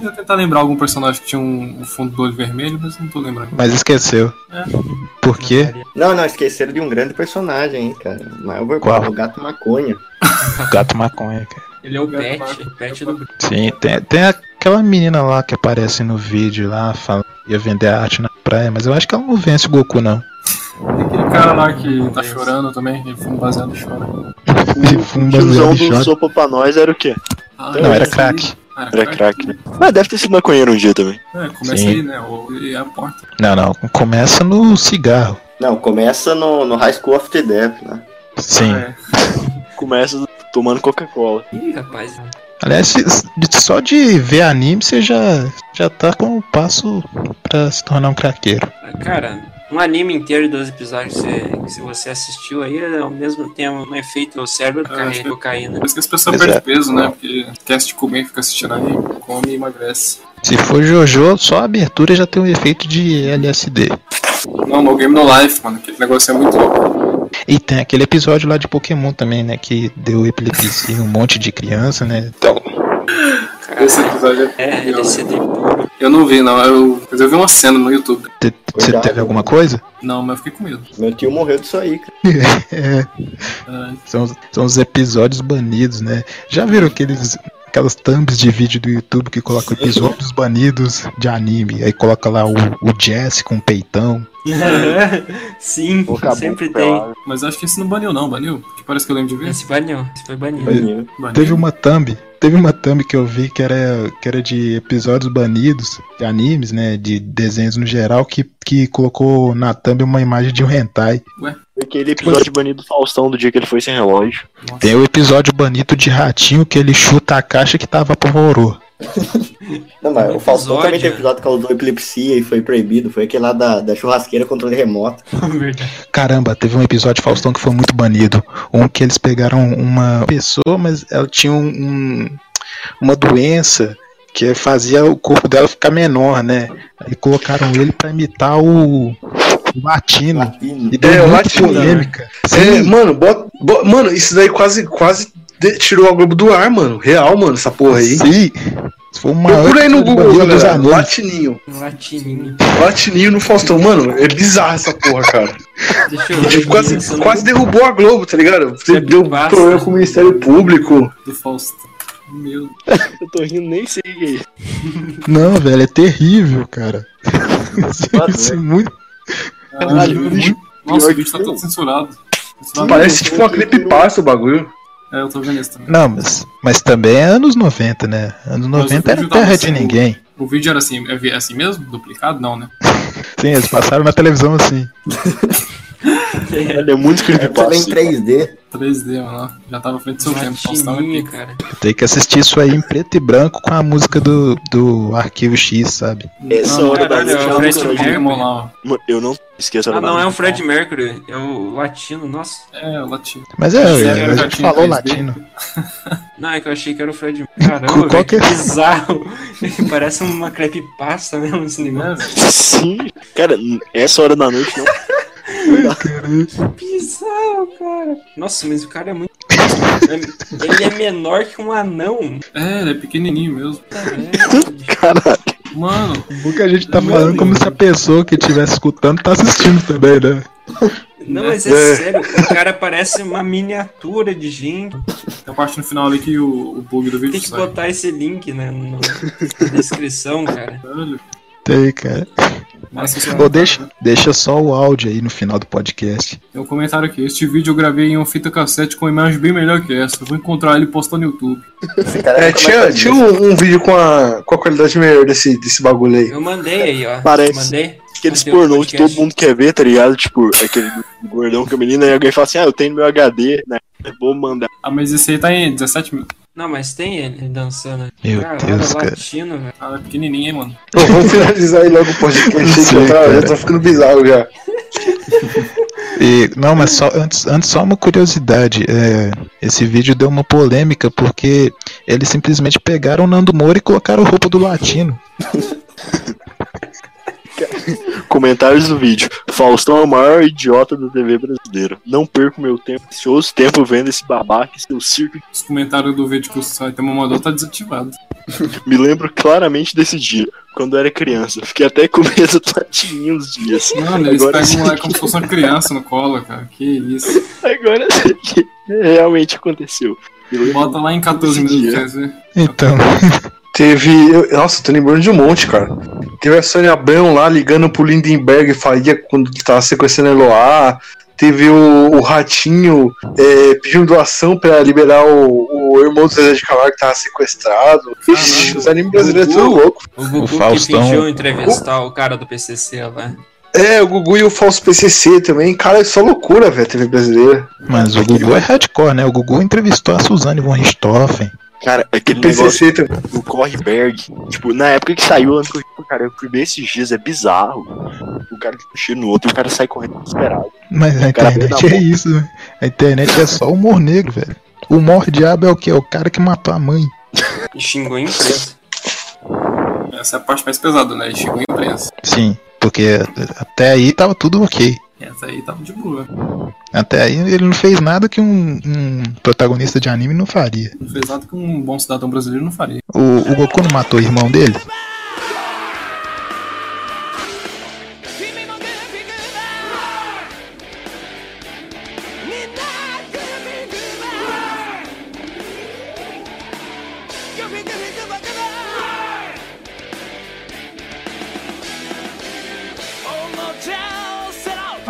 Eu ia tentar lembrar algum personagem que tinha um, um fundo do olho vermelho, mas não tô lembrando. Mas esqueceu. É. Por quê? Não, não, esqueceram de um grande personagem, hein, cara. Mas o Qual? o gato maconha. Gato maconha, cara. Ele é o Pet, o Pet do Brisa. Sim, tem, tem aquela menina lá que aparece no vídeo lá, fala que ia vender arte na praia, mas eu acho que ela não vence o Goku, não. Tem aquele cara lá que tá chorando também, ele fuma baseado e chora. Fuma O tiozão do. Sopa pra nós era o quê? Ah, Não, era crack. aí- Era crack, né? Mas deve ter sido maconheiro um dia também. É, começa Sim. aí, né? O, e a porta. Não, não, começa no cigarro. Não, começa no, no High School of the Dead, né? Sim. É. Começa tomando Coca-Cola. Ih, rapaz. Aliás, só de ver anime você já, já tá com o passo pra se tornar um craqueiro. Cara, um anime inteiro de 12 episódios que você, que se você assistiu aí, ao mesmo tempo um efeito no cérebro do É, que- cocaína. Por isso que as pessoas Pois perdem é. peso, né? Porque esquece de comer, fica assistindo anime, come e emagrece. Se for Jojo, só a abertura já tem um efeito de LSD. Não, no Game No Life, mano, aquele negócio é muito louco. E tem aquele episódio lá de Pokémon também, né? Que deu epilepsia em um monte de criança, né? Então, Esse episódio é. É, puro. Eu não vi, não. Eu, mas eu vi uma cena no YouTube. te- você Cuidado. teve alguma coisa? Não, mas eu fiquei com medo. Meu tio morreu disso aí, cara. É, É, são, os- são os episódios banidos, né? Já viram aqueles aquelas thumbs de vídeo do YouTube que colocam episódios banidos de anime? Aí coloca lá o, o Jesse com o peitão. Sim, Boca sempre tem. pelada. Mas acho que esse não baniu, não. Baniu? Que parece que eu lembro de ver. Esse baniu, esse foi banido. Baniu. Baniu. Teve uma thumb, teve uma thumb que eu vi que era, que era de episódios banidos, de animes, né? De desenhos no geral, que, que colocou na thumb uma imagem de um hentai. Foi aquele episódio banido do Faustão do dia que ele foi sem relógio. Tem o episódio banido de ratinho que ele chuta a caixa que tava pororô. Não, mas o Faustão também tem episódio que causou epilepsia e foi proibido. Foi aquele lá da, da churrasqueira controle remoto. Verdade. Caramba, teve um episódio de Faustão que foi muito banido. Um que eles pegaram uma pessoa, mas ela tinha um, um- uma doença que fazia o corpo dela ficar menor, né? Aí colocaram ele pra imitar o, o latino. E E deu É, muita latino, polêmica. É, Sim, mano, bota, bo- mano, isso daí quase, quase de- tirou a Globo do ar, mano. Real, mano, essa porra aí. sim. Foi uma Procura aí no Google, galera. Latininho. Latininho. Latininho no Faustão. Mano, é bizarro essa porra, cara. Deixa eu ver. Quase, isso, quase derrubou a Globo, tá ligado? Você deu passa. problema com o Ministério Público. Do Faustão. Meu Eu tô rindo, nem sei o que é isso. Não, velho, é terrível, cara. Isso é muito. Caralho, bicho. Nossa, Pior o vídeo tá todo censurado. Censurado Parece tipo uma creepypasta o bagulho. É, eu tô vendo isso também. Não, mas, mas também é anos 90, né? Anos Mas o 90 era terra de assim, ninguém. O vídeo era assim, é vi- assim mesmo? Duplicado? Não, né? Sim, eles passaram na televisão assim. Ele é muito em creepypasta. 3D. 3D, mano. Já tava à frente do seu tempo. É Latininho, pica. cara. Tem que assistir isso aí em preto e branco com a música do, do Arquivo X, sabe? Essa Não, hora da caralho, noite é eu o não Fred. Mercury. Eu não esqueço a hora Ah, da não, é o. Fred Mercury. É o latino, nossa. É, o latino. Mas é, gente tinha falou 3D? latino. Não, é que eu achei que era o Fred Caramba, Qual velho, que que é? bizarro. Parece uma creepypasta mesmo esse negócio. Sim. Cara, essa hora da noite não. Bizarro, cara. Nossa, mas o cara é muito. Ele é menor que um anão. É, ele é pequenininho mesmo. Caralho. Mano, O que a gente tá falando Deus. como se a pessoa que estivesse escutando tá assistindo também, né? Não, mas é, É. sério, o cara parece uma miniatura de gente. tem a parte no final ali que o, o bug do vídeo Tem que sai. botar esse link né, na descrição, cara. Tem, cara. Mas deixa, deixa só o áudio aí no final do podcast. Tem um comentário aqui. Este vídeo eu gravei em uma fita cassete com uma imagem bem melhor que essa. Vou encontrar ele e postar no YouTube. É, tinha, tinha um, um vídeo com a, com a qualidade melhor desse, desse bagulho aí. Eu mandei aí, ó. Parece. Mandei. Aqueles pornô que todo mundo quer ver, tá ligado? Tipo, aquele gordão com a menina, e alguém fala assim, ah, eu tenho meu HD, né? Vou mandar. Ah, mas esse aí tá em 17 mil. Não, mas tem ele dançando. Meu Cara, Deus, olha, cara. latino, velho. É pequenininho, hein, mano. Ô, vamos finalizar aí logo o podcast que Sim, já cara. já tá ficando bizarro já. E, não, mas só antes, antes só uma curiosidade. é, esse vídeo deu uma polêmica porque eles simplesmente pegaram o Nando Moura e colocaram a roupa do latino. Comentários do vídeo. Faustão é o maior idiota da TV brasileira. Não perco meu tempo, precioso tempo vendo esse babaca e seu circo. Os comentários do vídeo que o Saitama mandou tá desativado. Me lembro claramente desse dia, quando eu era criança. Fiquei até com medo do latininho uns dias. Mano, eles Agora pegam sim. moleque como se fosse uma criança no colo, cara. Que isso. Agora realmente aconteceu. Bota lá em 14 desse minutos, quer dizer. Então, Teve. eu- nossa, tô lembrando de um monte, cara. Teve a Sônia Abrão lá ligando pro Lindenberg Faria quando ele tava sequestrando a Eloá. Teve o, o Ratinho é, pedindo doação pra liberar o, o irmão do Zezé de Camargo que tava sequestrado. Ixi, os animes brasileiros são loucos. O Gugu que Faustão- fingiu entrevistar o cara do PCC lá. É, o Gugu e o Falso PCC também. Cara, é só loucura, velho, TV brasileira. mas o Gugu é hardcore, né? O Gugu entrevistou a Suzane von Richthofen. Cara, aquele O PCC negócio do Correberg, tipo, na época que saiu, eu eu, tipo, cara, eu fui ver esses dias, é bizarro. O cara tipo, tira no outro e o cara sai correndo desesperado. Mas a internet é isso, né? A internet é só humor negro, velho. O humor diabo é o quê? É o cara que matou a mãe. E xingou a imprensa. Essa é a parte mais pesada, né? E chegou a imprensa. Sim, porque até aí tava tudo ok. Essa aí tava de boa. Até aí ele não fez nada que um, um protagonista de anime não faria. Não fez nada que um bom cidadão brasileiro não faria. O, o Goku não matou o irmão dele?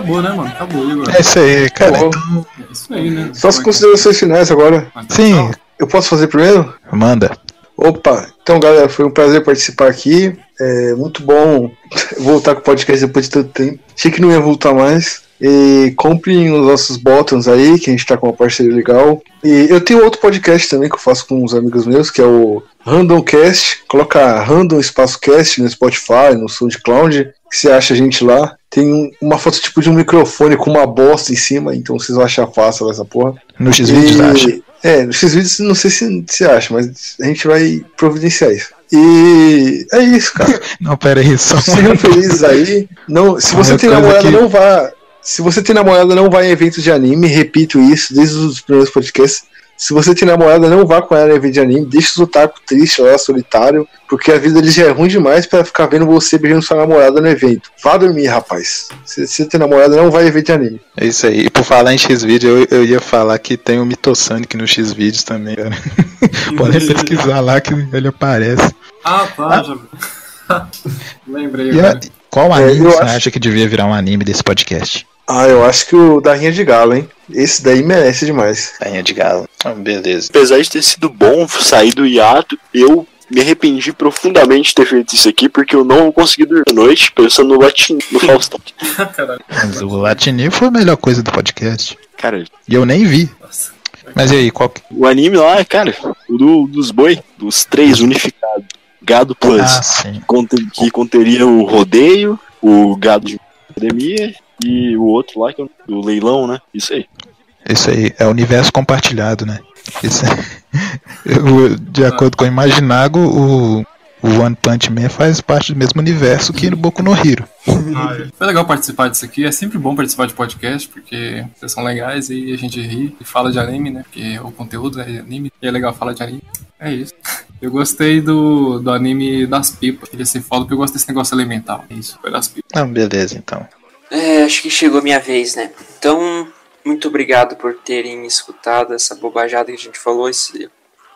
Acabou, né, mano? Acabou, Igor. É isso aí, cara. Então, É isso aí, né? Só as considerações finais agora. sim, Eu posso fazer primeiro? manda. Opa, então galera, foi um prazer participar aqui. É muito bom voltar com o podcast depois de tanto tempo. Achei que não ia voltar mais. E comprem os nossos botões aí, que a gente tá com uma parceria legal. E eu tenho outro podcast também que eu faço com uns amigos meus, que é o Randomcast. Coloca Random Espaço Cast no Spotify, no SoundCloud, que você acha a gente lá. Tem um- uma foto tipo de um microfone com uma bosta em cima, então vocês vão achar fácil essa porra. No X-Vídeos, E- acha? É, nos X-Vídeos não sei se se acha, mas a gente vai providenciar isso. E é isso, cara. Não, pera aí, só Sejam felizes aí. Não, se você Uma tem namorada, que- não vá. Se você tem namorada, não vá em eventos de anime. Repito isso desde os primeiros podcasts. Se você tem namorada, não vá com ela em evento de anime. Deixa os otaku triste lá, solitário. Porque a vida deles já é ruim demais pra ficar vendo você beijando sua namorada no evento. Vá dormir, rapaz. Se você tem namorada, não vai em evento de anime. É isso aí. E por falar em X-Vídeo, eu, eu ia falar que tem o Mitosonic no X-Vídeos também, cara. Podem pesquisar lá que ele aparece. Ah, tá, já. Lembrei E agora. qual É, anime eu você acho- acha que devia virar um anime desse podcast? Ah, eu acho que o da Rinha de Galo, hein? Esse daí merece demais. Rainha de Galo. Ah, beleza. Apesar de ter sido bom sair do hiato, eu me arrependi profundamente de ter feito isso aqui, porque eu não consegui dormir à noite pensando no latim do Faustão. Mas o Latinil foi a melhor coisa do podcast. Cara, E eu nem vi. Nossa. Mas e aí, qual que... o anime lá, cara, o do- dos boi, dos três unificados. Gado Plus, Ah, que conteria o rodeio, o gado de academia e o outro lá, que é o do leilão, né? Isso aí. Isso aí, é o universo compartilhado, né? Isso é- Eu, de acordo com o Imaginago, o, o One Punch Man faz parte do mesmo universo que no Boku no Hero. Foi legal participar disso aqui. É sempre bom participar de podcast, porque vocês são legais e a gente ri e fala de anime, né? Porque o conteúdo é anime e é legal falar de anime. É isso. Eu gostei do, do anime das pipas. Queria ser foda porque eu gosto desse negócio elemental. É isso, foi das pipas. Ah, beleza, então. É, acho que chegou minha vez, né? Então, muito obrigado por terem escutado essa bobajada que a gente falou esse,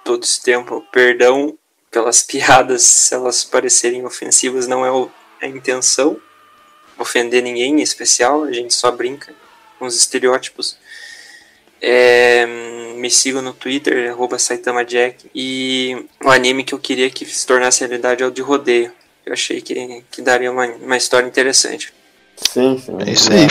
todo esse tempo. Perdão pelas piadas, se elas parecerem ofensivas, não é o- a intenção. ofender ninguém em especial, a gente só brinca com os estereótipos. É, me sigam no Twitter, SaitamaJack. E o anime que eu queria que se tornasse realidade é o de rodeio. Eu achei que, que daria uma, uma história interessante. Sim, sim. É isso aí.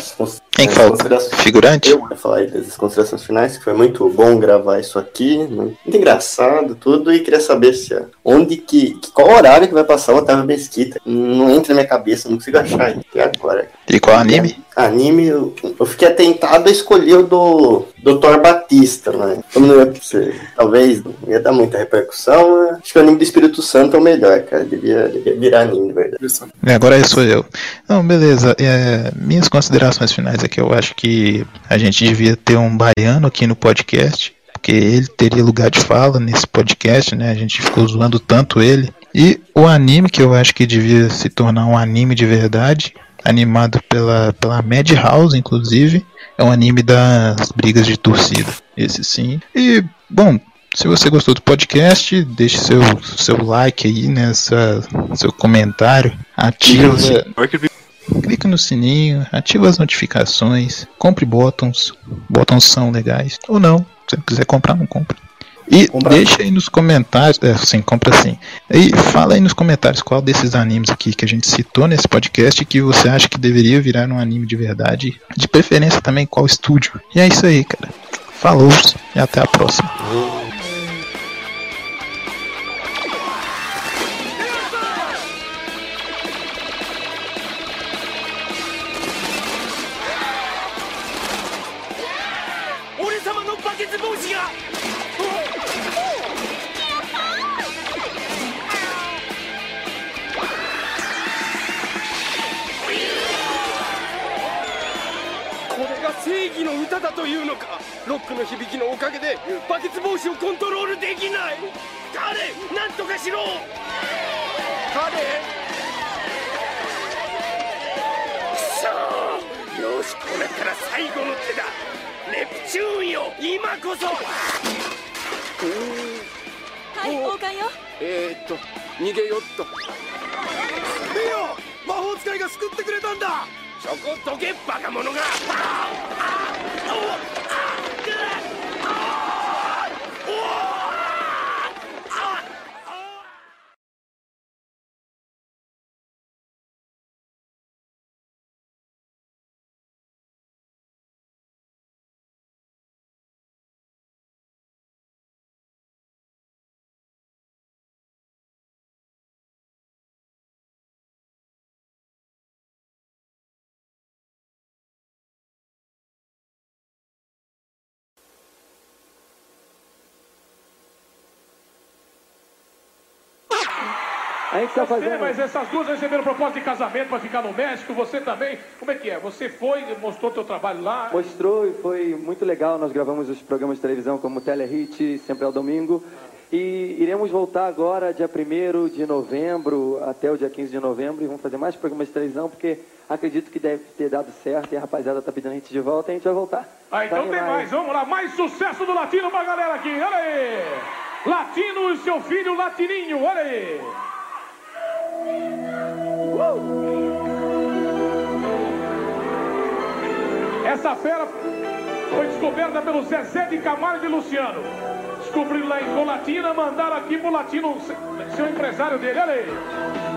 Quem que falta? considerações- Figurante? Eu vou falar aí das considerações finais, que foi muito bom gravar isso aqui, muito engraçado, tudo, e queria saber se onde que, que- qual horário que vai passar o Otávio Mesquita. Não entra na minha cabeça, não consigo achar aí. E agora? E qual anime? Anime, eu, eu fiquei tentado a escolher o do, Thor Batista, né? Como não ia ser, talvez não ia dar muita repercussão, né? acho que o anime do Espírito Santo é o melhor, cara. Devia, devia virar anime, de verdade. E agora sou eu. Não, beleza. É, minhas considerações finais aqui, eu acho que a gente devia ter um baiano aqui no podcast, porque ele teria lugar de fala nesse podcast, né? A gente ficou zoando tanto ele. E o anime que eu acho que devia se tornar um anime de verdade, animado pela, pela Madhouse, inclusive, é um anime das brigas de torcida. Esse sim. E, bom, se você gostou do podcast, deixe seu, seu like aí, né? Sua- seu comentário. Ativa. Clica no sininho, ativa as notificações, compre bottoms. Bottoms são legais. Ou não, se você quiser comprar, não compra. E deixa aí nos comentários. É, sim, compra sim. E fala aí nos comentários qual desses animes aqui que a gente citou nesse podcast que você acha que deveria virar um anime de verdade. De preferência também qual estúdio. E é isso aí, cara. Falou e até a próxima. だというのか。ロックの響きのおかげでバケツ帽子をコントロールできない。彼なんとかしろ。彼。くそよしこうなったら最後の手だ。ネプチューンよ。今こそ。はい交換よ。えー、っと逃げよっと。いいよ魔法使いが救ってくれたんだそこどけバカ者が。Gente tá fazendo. Mas essas duas receberam proposta de casamento para ficar no México, você também. Como é que é? Você foi, mostrou teu trabalho lá? Mostrou e foi muito legal. Nós gravamos os programas de televisão como Telehit, Sempre ao Domingo. E iremos voltar agora, dia 1 de novembro até o dia 15 de novembro, e vamos fazer mais programas de televisão, porque acredito que deve ter dado certo e a rapaziada tá pedindo a gente de volta e a gente vai voltar. Ah, então tem mais. Vamos lá. Mais sucesso do Latino pra galera aqui. Olha aí. Latino e seu filho Latininho. Olha aí. Essa fera foi descoberta pelo Zezé de Camargo e Luciano. Descobriram lá em Colatina, mandaram aqui pro Latino, seu empresário dele. Olha aí.